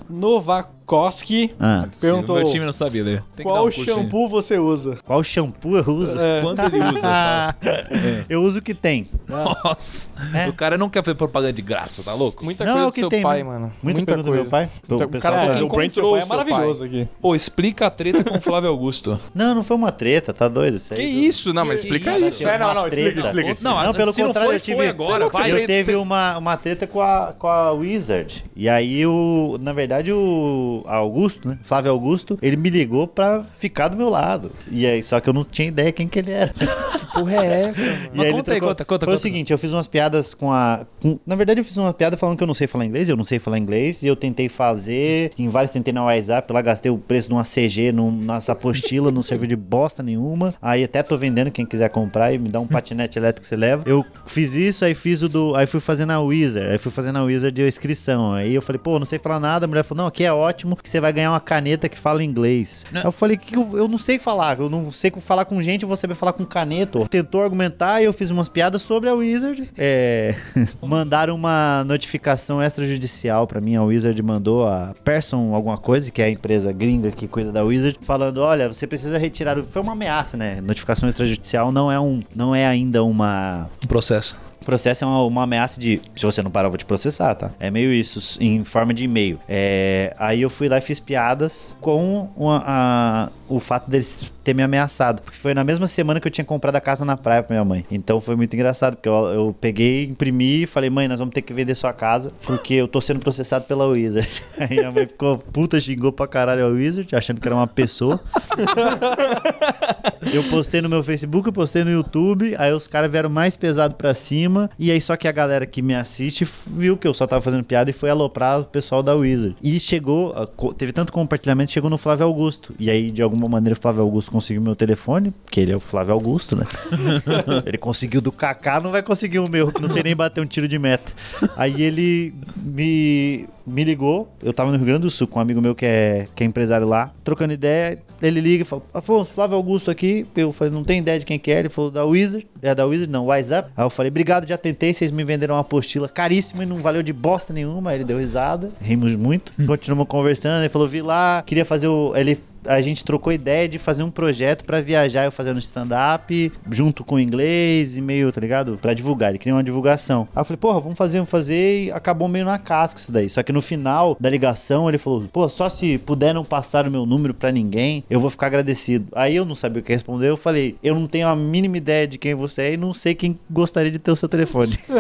Novakoski Ah, perguntou Meu time não sabia ler. Tem que dar qual um shampoo você usa. qual shampoo eu uso? Quando ele usa? eu falo. eu uso o que tem. Nossa. É. O cara não quer fazer propaganda de graça, tá louco? Muita Não, coisa é o do que seu tem, pai, né? mano. Muita, pergunta do meu pai. Muita- O o cara do seu encontrou pai é maravilhoso aqui. Pô, explica a treta com o Flávio Augusto. Não, não foi uma treta, tá doido? Isso aí Que do- isso? Não, mas Que explica isso? isso. É, não, não, explica, explica. explica. Não, pelo não contrário, eu tive. agora, eu teve uma, uma treta com a, com a Wizard. E aí, o, na verdade, o Augusto, né? Flávio Augusto, ele me ligou pra ficar do meu lado. E aí, só que eu não tinha ideia quem que ele era. porra é essa, mano? E Mas aí conta aí, conta, conta, Foi o conta. seguinte, eu fiz umas piadas com a. com- na verdade, eu fiz uma piada falando que eu não sei falar inglês, eu não sei falar inglês, e eu tentei fazer. Em vários tentei na WhatsApp, lá gastei o preço de uma CG num, nessa apostila, não serviu de bosta nenhuma. Aí até tô vendendo, quem quiser comprar e me dá um patinete elétrico você leva. Eu fiz isso, aí fiz o do. Aí fui fazer na Wizard. Aí fui fazer na Wizard de inscrição. Aí eu falei, pô, não sei falar nada. A mulher falou, não, aqui é ótimo, que você vai ganhar uma caneta que fala inglês. Aí eu falei, que eu, eu não sei falar, eu não sei falar com gente, eu vou saber falar com caneta. Tentou argumentar e eu fiz umas piadas sobre a Wizard. É, mandaram uma notificação extrajudicial pra mim. A Wizard mandou a Person alguma coisa, que é a empresa gringa que cuida da Wizard, falando: olha, você precisa retirar. o-" Foi uma ameaça, né? Notificação extrajudicial não é um, não é ainda uma Um processo. Processo é uma, uma ameaça de se você não parar, eu vou te processar, tá? É meio isso, em forma de e-mail. É, aí eu fui lá e fiz piadas com uma- a- o fato deles ter me ameaçado. Porque foi na mesma semana que eu tinha comprado a casa na praia pra minha mãe. Então foi muito engraçado, porque eu, eu peguei, imprimi e falei, mãe, nós vamos ter que vender sua casa, porque eu tô sendo processado pela Wizard. Aí a mãe ficou puta, xingou pra caralho a Wizard, achando que era uma pessoa. Eu postei no meu Facebook, eu postei no YouTube, aí os caras vieram mais pesado pra cima, e aí só que a galera que me assiste viu que eu só tava fazendo piada e foi aloprar o pessoal da Wizard. E chegou, teve tanto compartilhamento, chegou no Flávio Augusto. E aí, de alguma maneira, o Flávio Augusto conseguiu meu telefone, porque ele é o Flávio Augusto, né? ele conseguiu do Kaká, não vai conseguir o meu, que não sei nem bater um tiro de meta. Aí ele me, me ligou, eu tava no Rio Grande do Sul com um amigo meu que é, que é empresário lá, trocando ideia, ele liga e fala, Afonso, Flávio Augusto aqui, eu falei, não tem ideia de quem que é, ele falou, da Wizard, é da Wizard, não, WhatsApp. Aí eu falei, obrigado, já tentei, vocês me venderam uma apostila caríssima e não valeu de bosta nenhuma, aí ele deu risada, rimos muito, continuamos conversando, ele falou, vi lá, queria fazer o... Ele a gente trocou ideia de fazer um projeto pra viajar eu fazendo stand-up, junto com o inglês e meio, tá ligado? Pra divulgar. Ele queria uma divulgação. Aí eu falei, porra, vamos fazer, vamos fazer. E acabou meio na casca isso daí. Só que no final da ligação ele falou, pô, só se puder não passar o meu número pra ninguém, eu vou ficar agradecido. Aí eu não sabia o que responder. Eu falei, eu não tenho a mínima ideia de quem você é e não sei quem gostaria de ter o seu telefone.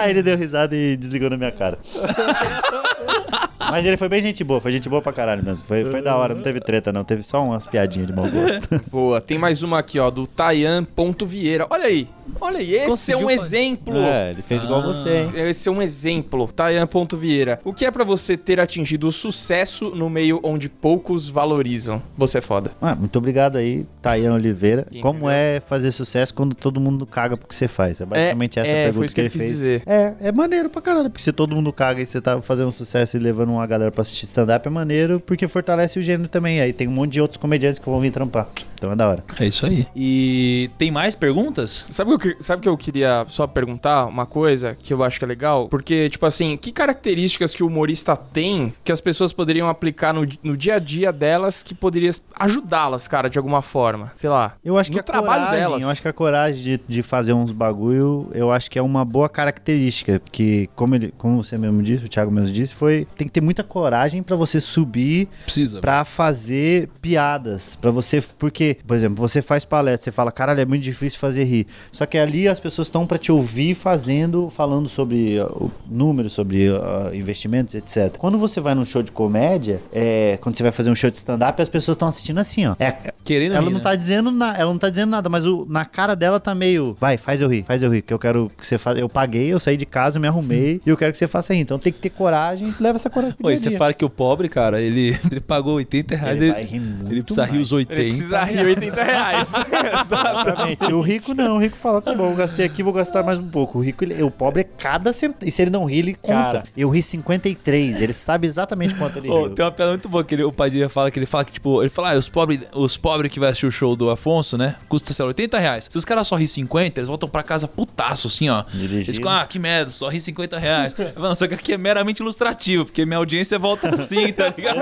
Aí ele deu risada e desligou na minha cara. Mas ele foi bem gente boa, foi gente boa pra caralho mesmo. Foi, foi da hora, não teve treta não, teve só umas piadinhas de mau gosto. Boa, tem mais uma aqui, ó, do Tayan.vieira. Olha aí, Olha aí, esse Conseguiu é um fazer. exemplo. É, ele fez igual Ah. você, hein? Esse é um exemplo. Tayan Ponto Vieira. O que é pra você ter atingido o sucesso no meio onde poucos valorizam? Você é foda. Ah, muito obrigado aí, Tayan Oliveira. Quem Como entendeu? é fazer sucesso quando todo mundo caga pro que você faz? É basicamente essa é, pergunta foi isso que, que ele fez. dizer. É, é maneiro pra caralho, porque se todo mundo caga e você tá fazendo sucesso e levando uma galera pra assistir stand-up, é maneiro, porque fortalece o gênero também. Aí tem um monte de outros comediantes que vão vir trampar. Então é da hora. É isso aí. E tem mais perguntas? Sabe o que, sabe que eu queria só perguntar uma coisa que eu acho que é legal? Porque, tipo assim, que características que o humorista tem que as pessoas poderiam aplicar no, no dia a dia delas que poderia ajudá-las, cara, de alguma forma? Sei lá. Eu acho No que a trabalho coragem, delas. eu acho que a coragem de, de fazer uns bagulho, eu acho que é uma boa característica, que como ele, como você mesmo disse, o Thiago mesmo disse, foi tem que ter muita coragem pra você subir Precisa. Pra fazer piadas, Pra você, porque, por exemplo, você faz palestra, você fala, caralho, é muito difícil fazer rir. Só que ali as pessoas estão pra te ouvir fazendo, falando sobre uh, números, sobre uh, investimentos, etc. Quando você vai num show de comédia, é, quando você vai fazer um show de stand-up, as pessoas estão assistindo assim, ó. É, Querendo ela rir, não né? tá dizendo na, ela não tá dizendo nada, mas o, na cara dela tá meio, vai, faz eu rir, faz eu rir, que eu quero que você faça. Eu paguei, eu saí de casa, eu me arrumei e eu quero que você faça rir. Então tem que ter coragem, leva essa coragem. Pô, e você fala que o pobre, cara, ele, ele pagou 80 reais. Ele Ele, vai rir muito ele precisa rir mais. os 80. Ele precisa rir 80 reais. Exatamente. O rico não, o rico fala, tá bom, eu gastei aqui, vou gastar mais um pouco. O rico, ele- o pobre é cada centavo. E se ele não ri, ele conta. Cara. Eu ri 53, ele sabe exatamente quanto ele Ô, riu. tem uma piada muito boa que ele- o Padilha fala que ele fala que, tipo, ele fala, ah, os pobres os pobre que vai assistir o show do Afonso, né? Custa, sei lá, 80 reais. Se os caras só ri 50, eles voltam pra casa putaço, assim, ó. Dirigindo. Eles ficam, ah, que merda, só ri 50 reais. Mano, só que aqui é meramente ilustrativo, porque minha audiência volta assim, tá ligado?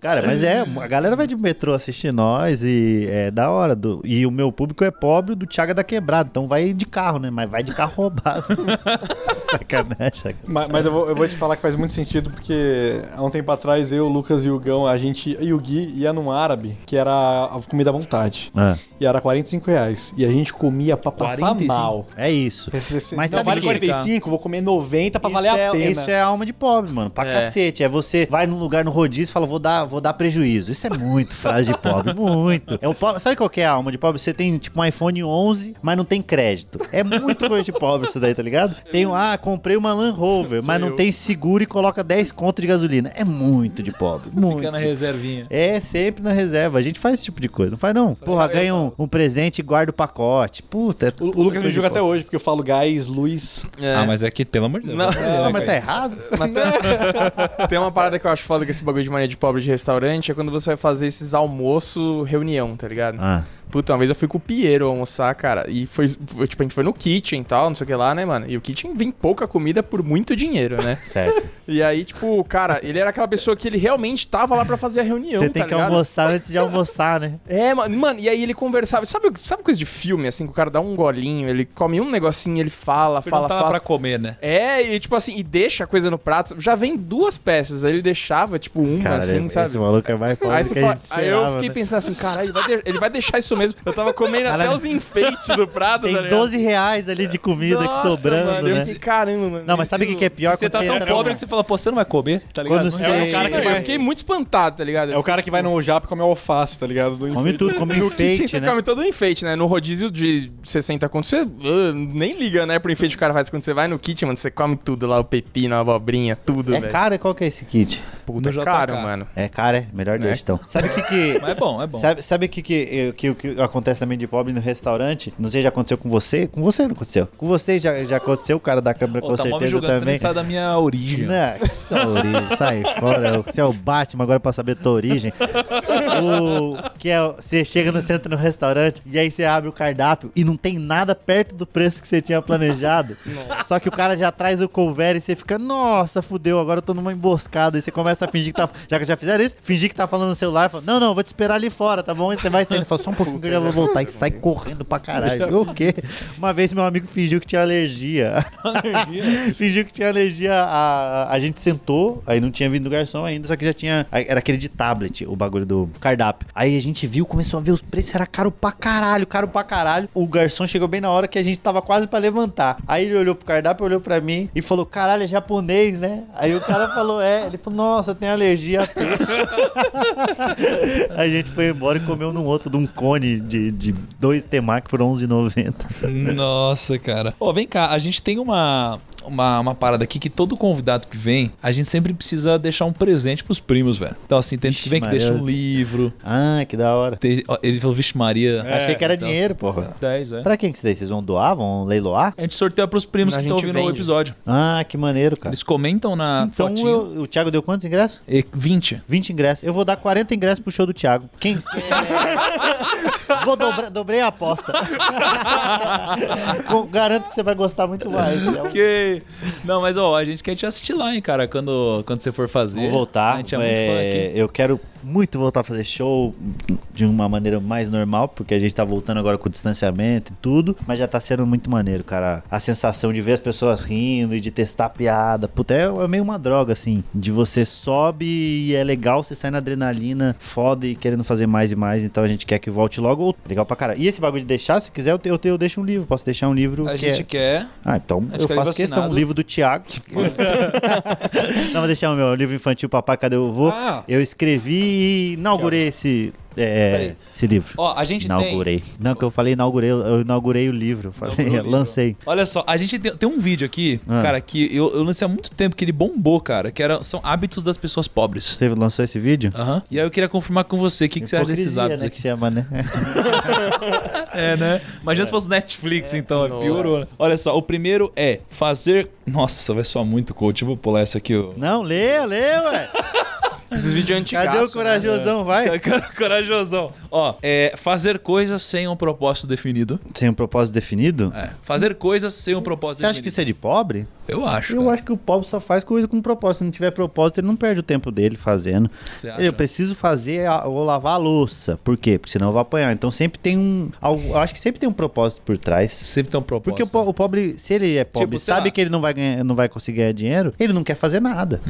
Cara, mas é, a galera vai de metrô assistir nós e é da hora. Do, e o meu público é pobre do Thiago da Quebrada, então vai de carro, né? Mas vai de carro roubado. sacanagem, sacanagem. Mas, mas eu, vou, eu vou te falar que faz muito sentido, porque há um tempo atrás eu, o Lucas e o Gão, a gente e o Gui ia num árabe, que era a comida à vontade. Ah, E era 45 reais. E a gente comia pra passar 45? mal. é isso. Mas Mas não, sabe vale que- 45, vou comer 90 pra isso valer é, a pena. Isso é alma de pobre, mano. Pra É. cacete. É você vai num lugar no rodízio e fala, vou dar, vou dar prejuízo. Isso é muito frase de pobre. Muito. É o pobre, sabe qual que é a alma de pobre? Você tem, tipo, um iPhone 11, mas não tem crédito. É muito coisa de pobre isso daí, tá ligado? Tem, um, ah, comprei uma Land Rover, mas não eu. tem seguro e coloca 10 conto de gasolina. É muito de pobre. Muito. Fica na reservinha. É, sempre na reserva. A gente faz esse tipo de coisa. Não faz, não. Porra, ganha um, um presente e guarda o pacote. Puta. é O, o Lucas me julga até hoje, porque eu falo gás, luz. É. Ah, mas é que, pelo amor de Deus. Não. né, Ah, mas tá errado? Mas tem- tem uma parada que eu acho foda com esse bagulho de mania de pobre de restaurante, é quando você vai fazer esses almoço reunião, tá ligado? Ah. Puta, uma vez eu fui com o Piero almoçar, cara, e foi, foi, tipo, a gente foi no kitchen e tal, não sei o que lá, né, mano? E o kitchen vem pouca comida por muito dinheiro, né? Certo. E aí, tipo, cara, ele era aquela pessoa que ele realmente tava lá pra fazer a reunião, Você tá tem que ligado? almoçar antes de almoçar, né? É, mano, mano, e aí ele conversava. Sabe, sabe coisa de filme, assim, que o cara dá um golinho, ele come um negocinho, ele fala, Ele fala, não tava fala. pra comer, né? É, e tipo assim, e deixa a coisa no prato. Já vem duas peças, aí ele deixava, tipo, uma, Cara, assim, esse sabe? maluco é mais pobre Aí, que a fala- aí eu fiquei né? pensando assim, cara, ele vai, de- ele vai deixar isso mesmo. Eu tava comendo até os enfeites do prato, Tem tá ligado? 12 reais ali de comida Nossa, que sobrando, mano, eu né? fiquei, caramba, mano. Não, mas sabe o que, que é pior Você quando tá você tão pobre que você fala, pô, você não vai comer, tá ligado? Quando Não você- é É o cara cara que eu vai... fiquei muito espantado, tá ligado? É o cara que vai no Jap e come alface, tá ligado? Do Come tudo, come enfeite, você né? come todo o enfeite, né? No rodízio de 60 conto, você uh, nem liga, né, pro enfeite que o cara faz. Quando você vai no kitchen, mano, você come tudo lá, o pepino, a abobrinha, tudo, É velho. caro? Qual que é esse kit? Puta, No é caro, JK. mano. É caro, é? Melhor deixa, então. Sabe o que que... Mas é bom, é bom. Sabe, sabe o que, que, que, que, que acontece também de pobre no restaurante? Não sei, já aconteceu com você? Com você não aconteceu. Com você já, já aconteceu, o cara da câmera Pô, com tá certeza julgando, você também. nem sabe da minha origem. Não, que só origem, sai fora. Você é o Batman agora pra saber tua origem. O, que é, você chega no centro no restaurante e aí você abre o cardápio e não tem nada perto do preço que você tinha planejado. Só que o cara já traz o couvert e você fica, nossa, fudeu, agora eu tô numa emboscada. E você começa a fingir que tá. Já que já fizeram isso, fingir que tá falando no celular. Fala, não, não, vou te esperar ali fora, tá bom? E você vai saindo. Fala, só um pouquinho que eu já vou voltar. E sai correndo pra caralho. O quê? Uma vez meu amigo fingiu que tinha alergia. fingiu que tinha alergia. A, a gente sentou, aí não tinha vindo do garçom ainda, só que já tinha. Era aquele de tablet, o bagulho do cardápio. Aí a gente viu, começou a ver os preços, era caro pra caralho, caro pra caralho. O garçom chegou bem na hora que a gente tava quase pra levantar. Aí ele olhou pro cardápio, olhou pra mim e falou: caralho, é japonês, né? Aí o cara falou: é. Ele falou: nossa, tem alergia a peixe. a gente foi embora e comeu num outro de um cone de, de dois temaki por R$11,90. Nossa, cara. Ó, vem cá, a gente tem uma, uma, uma parada aqui que todo convidado que vem, a gente sempre precisa deixar um presente pros primos, velho. Então, assim, tem gente que vem que deixa um livro. Ah, que da hora. Tem- ó, ele falou, vixe Maria. Achei que era então- dinheiro, porra. 10, é. Pra quem que isso daí? Vocês vão doar? Vão leiloar? A gente sorteia pros primos A que estão gente ouvindo o vende. episódio. Ah, que maneiro, cara. Eles comentam na Então fotinho. eu- o Thiago deu quantos ingressos? E 20. 20 ingressos. Eu vou dar 40 ingressos pro show do Thiago. Quem? Vou dobrar, dobrei a aposta. Garanto que você vai gostar muito mais. Ok. Não, mas ó, a gente quer te assistir lá, hein, cara, quando, quando você for fazer. Vou voltar. A gente é muito É, fã aqui. eu quero muito voltar a fazer show de uma maneira mais normal, porque a gente tá voltando agora com o distanciamento e tudo, mas já tá sendo muito maneiro, cara. A sensação de ver as pessoas rindo e de testar piada. Puta, é, é meio uma droga, assim. De você sobe e é legal, você sai na adrenalina foda e querendo fazer mais e mais, então a gente quer que volte logo. Legal pra caralho. E esse bagulho de deixar, se quiser, eu, te- eu, te- eu deixo um livro. Posso deixar um livro A que gente é... quer. Ah, então eu faço questão. O livro do Tiago. Não, vou deixar o meu livro infantil Papai Cadê o Vô? Ah. Eu escrevi e inaugurei esse, é, esse livro. Ó, a gente tem. inaugurei. Não, que eu falei inaugurei, eu inaugurei o livro. Eu Falei, Inaugurou o livro. lancei. Olha só, a gente tem, tem um vídeo aqui, Ah. cara, que eu, eu lancei há muito tempo que ele bombou, cara, que era, são hábitos das pessoas pobres. Você lançou esse vídeo? Aham. E aí eu queria confirmar com você o que, que você acha desses hábitos né, aqui. que chama, né? É, né? Imagina se fosse Netflix, então, é piorou. né? Olha só, o primeiro é fazer. Nossa, vai soar muito coach. Eu vou pular essa aqui, ó. Não, lê, lê, ué. Esses vídeos antigos. Cadê o corajosão? Vai. Corajosão. Ó, é fazer coisas sem um propósito definido. Tem um propósito definido? É, fazer coisas sem um propósito Você acha que definido. isso é de pobre? Eu acho. Eu cara. acho que o pobre só faz coisa com propósito. Se não tiver propósito, ele não perde o tempo dele fazendo. Eu preciso fazer, ou lavar a louça. Por quê? Porque senão eu vou apanhar. Então sempre tem um. algo- Eu acho que sempre tem um propósito por trás. Sempre tem um propósito. Porque o, o pobre, se ele é pobre, Tipo, sabe lá. que ele não vai, ganhar, não vai conseguir ganhar dinheiro, ele não quer fazer nada.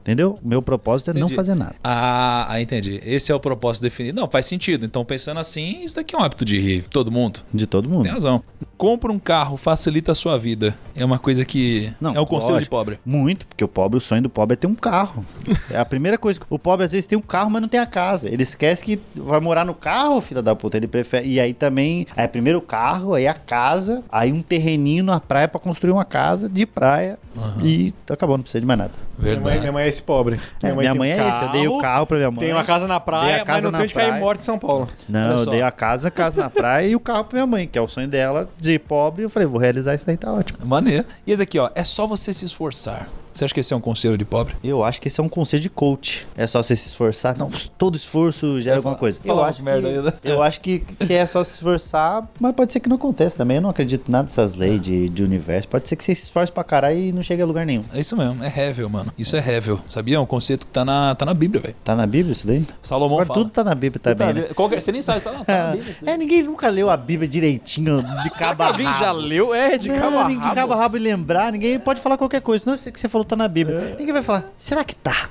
Entendeu? O meu propósito é não Entendi. fazer nada. Ah, ah, entendi. Esse é o propósito definido. Não, faz sentido. Então, pensando assim, isso daqui é um hábito de todo mundo. De todo mundo. Tem razão. Compra um carro, facilita a sua vida. É uma coisa que. Não, é um conselho de lógico. pobre. Muito, porque o pobre, o sonho do pobre é ter um carro. É a primeira coisa. O pobre às vezes tem um carro, mas não tem a casa. Ele esquece que vai morar no carro, filha da puta. Ele prefere. E aí também, é primeiro o carro, aí a casa, aí um terreninho na praia pra construir uma casa de praia. E acabou, não precisa de mais nada. Minha mãe, minha mãe é esse pobre. É, minha mãe um é esse. Eu dei o carro pra minha mãe. Tem uma casa na praia, a casa mas não tem onde cair morte em São Paulo. Não, eu dei a casa, a casa na praia e o carro pra minha mãe, que é o sonho dela de pobre. Eu falei, vou realizar isso daí, tá ótimo. Maneiro. E esse aqui, ó. É só você se esforçar. Você acha que esse é um conselho de pobre? Eu acho que esse é um conselho de coach. É só você se esforçar. Não, todo esforço gera alguma coisa. Eu acho, uma merda que, aí, né? eu acho que, que é só se esforçar, mas pode ser que não aconteça também. Eu não acredito em nada dessas leis de, de universo. Pode ser que você se esforce pra caralho e não chegue a lugar nenhum. É isso mesmo. É Hevel, mano. Isso é Hevel. Sabia? É um conceito que tá na, tá na Bíblia, velho. Tá na Bíblia isso daí? Salomão Agora fala. tudo tá na Bíblia também, né? Qualquer- Você nem sabe, tá, tá na Bíblia. isso daí. É, ninguém nunca leu a Bíblia direitinho, de cabo a Alguém já rabo. leu? É, de Não, cabo a ninguém rabo. cabo a rabo e lembrar, ninguém pode falar qualquer coisa. Não sei o que você falou tá na Bíblia. Ninguém vai falar, será que tá?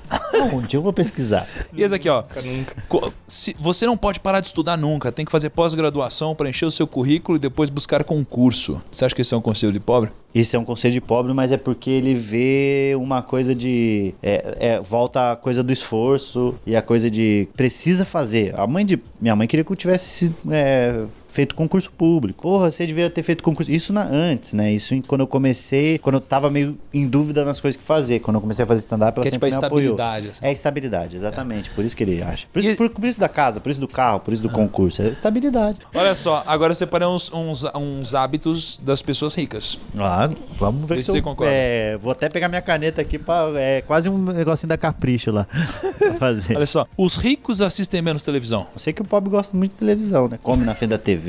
Onde? Eu vou pesquisar. E esse aqui, ó. Se- você não pode parar de estudar nunca. Tem que fazer pós-graduação para encher o seu currículo e depois buscar concurso. Você acha que esse é um conselho de pobre? Esse é um conselho de pobre, mas é porque ele vê uma coisa de. é, é, volta a coisa do esforço e a coisa de precisa fazer. A mãe de. Minha mãe queria que eu tivesse é, feito concurso público. Porra, você devia ter feito concurso. Isso na, antes, né? Isso em- quando eu comecei, quando eu tava meio em dúvida nas coisas que fazer. Quando eu comecei a fazer stand-up, ela Que é tipo sempre a me apoiou. estabilidade. assim. É estabilidade, exatamente. Por isso que ele acha. Por isso, E- por, por isso da casa, por isso do carro, por isso do concurso. É estabilidade. Olha só, agora eu separei uns, uns, uns hábitos das pessoas ricas. Ah, vamos ver Vê se se você eu, concorda. é, Vou até pegar minha caneta aqui pra. É quase um negocinho da capricho lá. pra fazer. Olha só, os ricos assistem menos televisão. Eu sei que o pobre gosta muito de televisão, né? Come na frente da TV,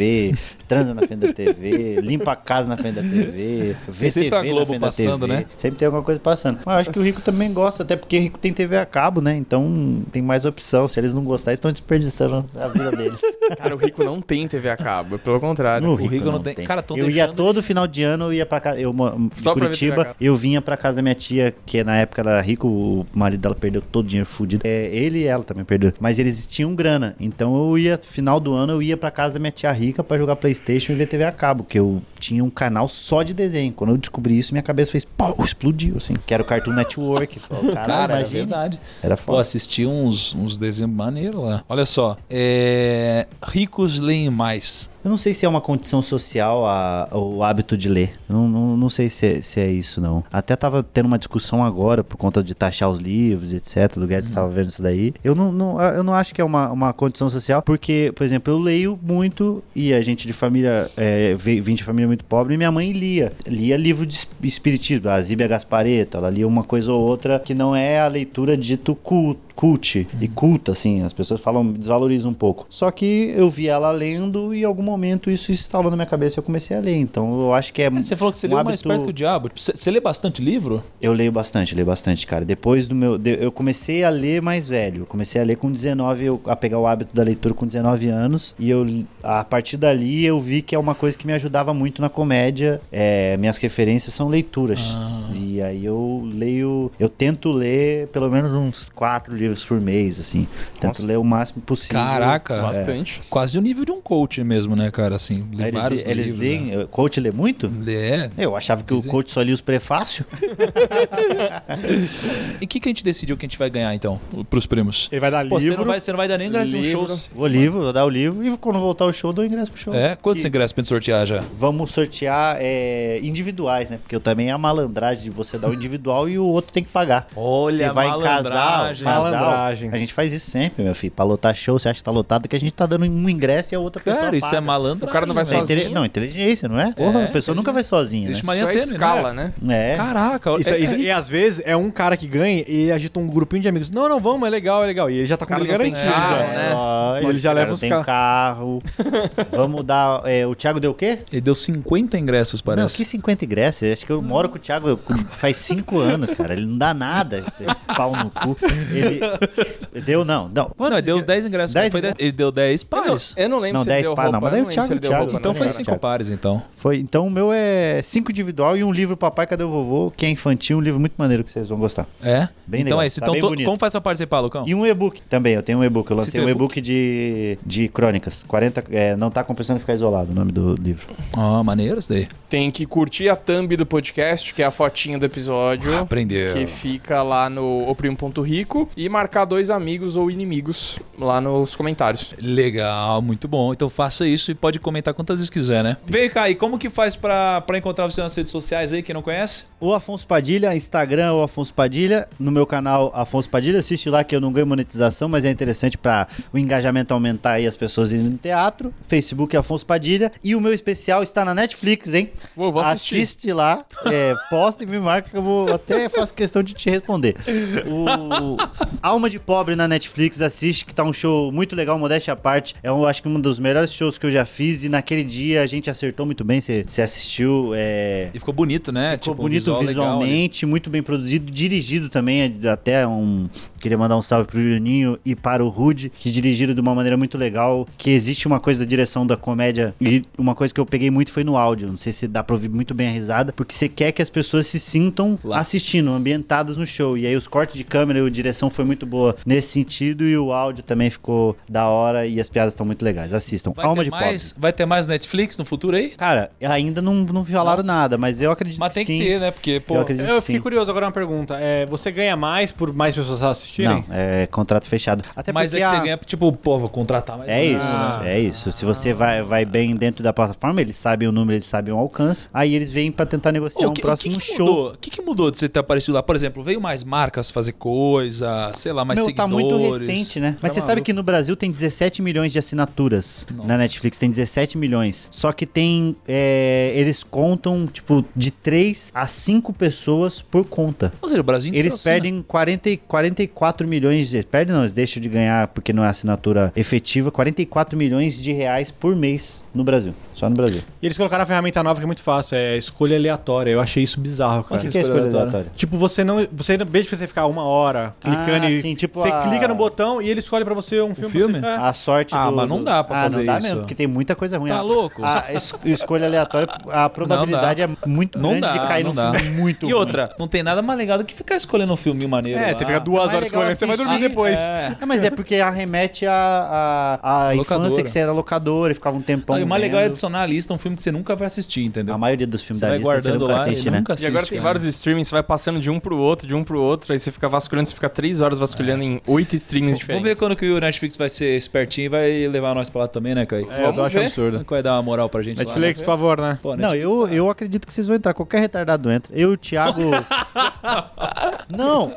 transa na frente da TV, limpa a casa na frente da TV, vê TV a Globo na frente passando, da TV. né? Sempre tem alguma coisa passando. Mas eu acho que o rico também gosta, até porque rico tem TV a cabo, né? Então tem mais opção. Se eles não gostarem, estão desperdiçando a vida deles. Cara, o rico não tem TV a cabo, pelo contrário. O rico não tem- cara, tão Eu ia todo final de ano, eu ia pra casa. eu de Só Curitiba, eu vinha pra casa da minha tia, que na época ela era rica, o marido dela perdeu todo o dinheiro fudido. É, ele e ela também perderam. Mas eles tinham grana. Então eu ia, final do ano, eu ia pra casa da minha tia rica pra jogar Playstation e ver TV a cabo, que eu tinha um canal só de desenho. Quando eu descobri isso, minha cabeça fez, pau, explodiu, assim. Que era o Cartoon Network. Falei, Caralho, Cara, é verdade. Era Pô, foda. assisti uns, uns desenhos maneiros lá. Olha só. É... Ricos leem mais. Eu não sei se é uma condição social a- o hábito de ler. Não, não, não sei se é, se é isso, não. Até tava tendo uma discussão agora por conta de taxar os livros, etc. Do Guedes tava vendo isso daí. Eu não, não, eu não acho que é uma, uma condição social, porque, por exemplo, eu leio muito e a gente de família, é, vim de família muito pobre e minha mãe lia. Lia livro de es- espiritismo, a Zíbia Gaspareto, ela lia uma coisa ou outra que não é a leitura dito cult, cult e culta, assim. As pessoas falam, desvalorizam um pouco. Só que eu vi ela lendo e em algum momento isso instalou na minha cabeça e eu comecei a ler. Então eu acho que é. Mas você falou que você um leu mais hábito- perto que o diabo. Você, você lê bastante livro? Eu leio bastante, leio bastante, cara. Depois do meu. eu comecei a ler mais velho. Eu comecei a ler com 19, eu- a pegar o hábito da leitura com 19 anos. E eu, a partir dali, eu vi que é uma coisa que me ajudava muito na comédia. É, minhas referências são leituras. E aí eu leio. Eu tento ler pelo menos uns quatro livros por mês, assim. Tento ler o máximo possível. Caraca. Bastante. Quase o nível de um coach mesmo, né, cara? Assim, Eles, vários eles livros. leem. né? Coach lê muito? Lê. Eu achava que Dizem. o coach só lia os prefácios. E o que, que a gente decidiu que a gente vai ganhar, então, pros primos? Ele vai dar Pô, você livro. não vai, você não vai dar nem ingresso no livro. show. Vou livro, vou dar o livro e quando voltar o show, dou ingresso pro show. É? Quantos Que- ingressos pra gente sortear já? Vamos sortear é, individuais, né? Porque eu também é a malandragem de você dar o individual e o outro tem que pagar. Olha, você vai em casal, malandragem. a gente faz isso sempre, meu filho. Pra lotar show, você acha que tá lotado, que a gente tá dando um ingresso e a outra pessoa Cara, isso paga. é malandro. O cara não vai Isso é sozinho. intele- Não, inteligência, não é? Porra, a pessoa nunca vai sozinha, Deixa né? uma Isso linha é tênue, escala, né? É. Caraca, Isso, é- isso- é- e às vezes é um cara que ganha e agita um grupinho de amigos. Não, não, vamos, é legal, é legal. E ele já tá com cara ele não tem garantido. carro, já. né? lógico, Ele já cara, leva os tenho carro. Vamos dar. é, o Thiago deu o quê? Ele deu 50 ingressos, Não, parece. que 50 ingressos? Acho que eu moro com o Thiago faz 5 anos, cara. Ele não dá nada. Esse pau no cu. Ele. Deu, não. Não, Não, Quantos ele deu os 10 ingressos. 10 Foi dez- Ele deu 10 pares. Eu não lembro Não, se ele 10 deu não, roupa. mas eu daí não o Thiago-. Então não, cara. 5 pares, então. Foi, então o meu é cinco individual e um livro Papai Cadê o Vovô, que é infantil, um livro muito maneiro que vocês vão gostar. É? Bem então legal, é isso. tá Então, bem bonito. como faz essa participar, Lucão? E um e-book também, eu tenho um e-book. Eu lancei um e-book? de, de crônicas. 40, é, não tá compensando ficar isolado, o nome do livro. Ó, maneiro isso daí. Tem que curtir a thumb do podcast, que é a fotinha do episódio. Aprendeu. Que fica lá no oprimo.rico e marcar dois amigos ou inimigos lá nos comentários. Legal, muito bom. Então faça isso e pode comentar quantas vezes quiser, né? Vem cá, e como que faz pra, pra encontrar você nas redes sociais aí, quem não conhece? O Afonso Padilha, Instagram o Afonso Padilha, no meu canal Afonso Padilha, assiste lá que eu não ganho monetização, mas é interessante para o engajamento aumentar e as pessoas irem no teatro. Facebook Afonso Padilha e o meu especial está na Netflix, hein? Vou, vou assistir. Assiste lá, é, posta e me marca que eu vou até faço questão de te responder. O Alma de Pobre na Netflix, assiste que tá um show muito legal, modéstia à parte. É um, acho que um dos melhores shows que eu já fiz e naquele dia a gente acertou muito bem. Você assistiu, é, E ficou bonito, né? Ficou Tipo, bonito visual legal visualmente, muito bem produzido, dirigido também, é, até um... Queria mandar um salve pro Juninho e para o Rude, que dirigiram de uma maneira muito legal, que existe uma coisa da direção da comédia, e uma coisa que eu peguei muito foi no áudio, não sei se dá pra ouvir muito bem a risada, porque você quer que as pessoas se sintam assistindo, ambientadas no show, e aí os cortes de câmera e a direção foi muito boa nesse sentido, e o áudio também ficou da hora, e as piadas estão muito legais, assistam. Vai Alma de mais, Pobre. vai ter mais Netflix no futuro aí? Cara, ainda não, não falaram nada, mas eu acredito Mas tem que que sim. ter, né? Porque, pô. Eu acredito Eu que fiquei sim. curioso agora uma pergunta. É, você ganha mais por mais pessoas assistirem? Não, é contrato fechado. Até Mas é porque que a- você ganha, tipo, pô, vou contratar mais. É isso, né? é isso. Se você vai, vai bem dentro da plataforma, eles sabem o número, eles sabem o alcance. Aí eles vêm pra tentar negociar Ô, um que- próximo o que que show. O que, que mudou de você ter aparecido lá? Por exemplo, veio mais marcas fazer coisa, sei lá, mais Meu, tá seguidores. muito recente, né? Mas Tá você sabe maluco. que no Brasil tem 17 milhões de assinaturas Nossa. na Netflix, tem 17 milhões. Só que tem. é, eles contam, tipo, de 3 a 5 pessoas por conta. Ou seja, o Brasil inteiro Eles assina. perdem 40, e 44 milhões de. Perdem, não, eles deixam de ganhar porque não é assinatura efetiva. 44 milhões de reais por mês no Brasil. Só no Brasil. E eles colocaram a ferramenta nova que é muito fácil, é escolha aleatória. Eu achei isso bizarro, Ou O que, é escolha aleatória? aleatória? Tipo, você não. Você, em vez de você ficar uma hora clicando Ah, e. sim, tipo você a- clica no botão e ele escolhe pra você um filme. pra filme? Você, é. A sorte Ah, do... mas não dá pra ah, fazer não dá isso. mesmo, porque tem muita coisa ruim. Tá A- louco? A es- escolha aleatória, a probabilidade é muito Não grande dá, de cair não num dá. filme muito E ruim. outra, não tem nada mais legal do que ficar escolhendo um filme maneiro. É, lá. você fica duas mais horas escolhendo, você vai dormir depois. É. É, mas é porque arremete a, a, infância que você era locador e ficava um tempão e o mais legal é. Adicionar à lista um filme que você nunca vai assistir, entendeu? A maioria dos filmes Você da vai lista você guardando nunca lá assiste, e né? nunca E assiste. agora tem cara. vários streamings, você vai passando de um pro outro, de um pro outro, aí você fica vasculhando, você fica três horas vasculhando em oito streamings diferentes. Vamos ver quando que o Netflix vai ser espertinho e vai levar nós pra lá também, né, Caio? É, eu Vamos acho ver. absurdo. Vai dar uma moral pra gente Netflix, por lá, né? favor, né? Pô, Não, Netflix eu, tá- eu acredito que vocês vão entrar. Qualquer retardado entra. Eu e o Thiago. não!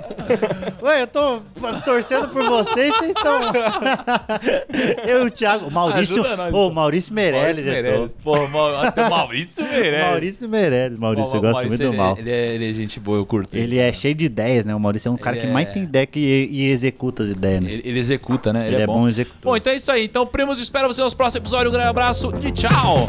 Ué, eu tô torcendo por vocês, vocês estão. eu e o Thiago. O Maurício. Ô, pô. o Maurício Meirelles Maurício entrou. Meirelles. Pô, Mau- até o Maurício Meirelles. Maurício Meirelles. Maurício, eu gosto Maurício, muito do ele, mal. Ele é, ele é gente boa, eu curto. Ele é cheio de ideias, né? O Maurício é um cara Ele que mais é- tem ideia que, e executa as ideias, né? Ele, ele executa, né? Ele, é bom, executor. Bom, então é isso aí. Então, primos, espero você nos próximos episódios. Um grande abraço e tchau!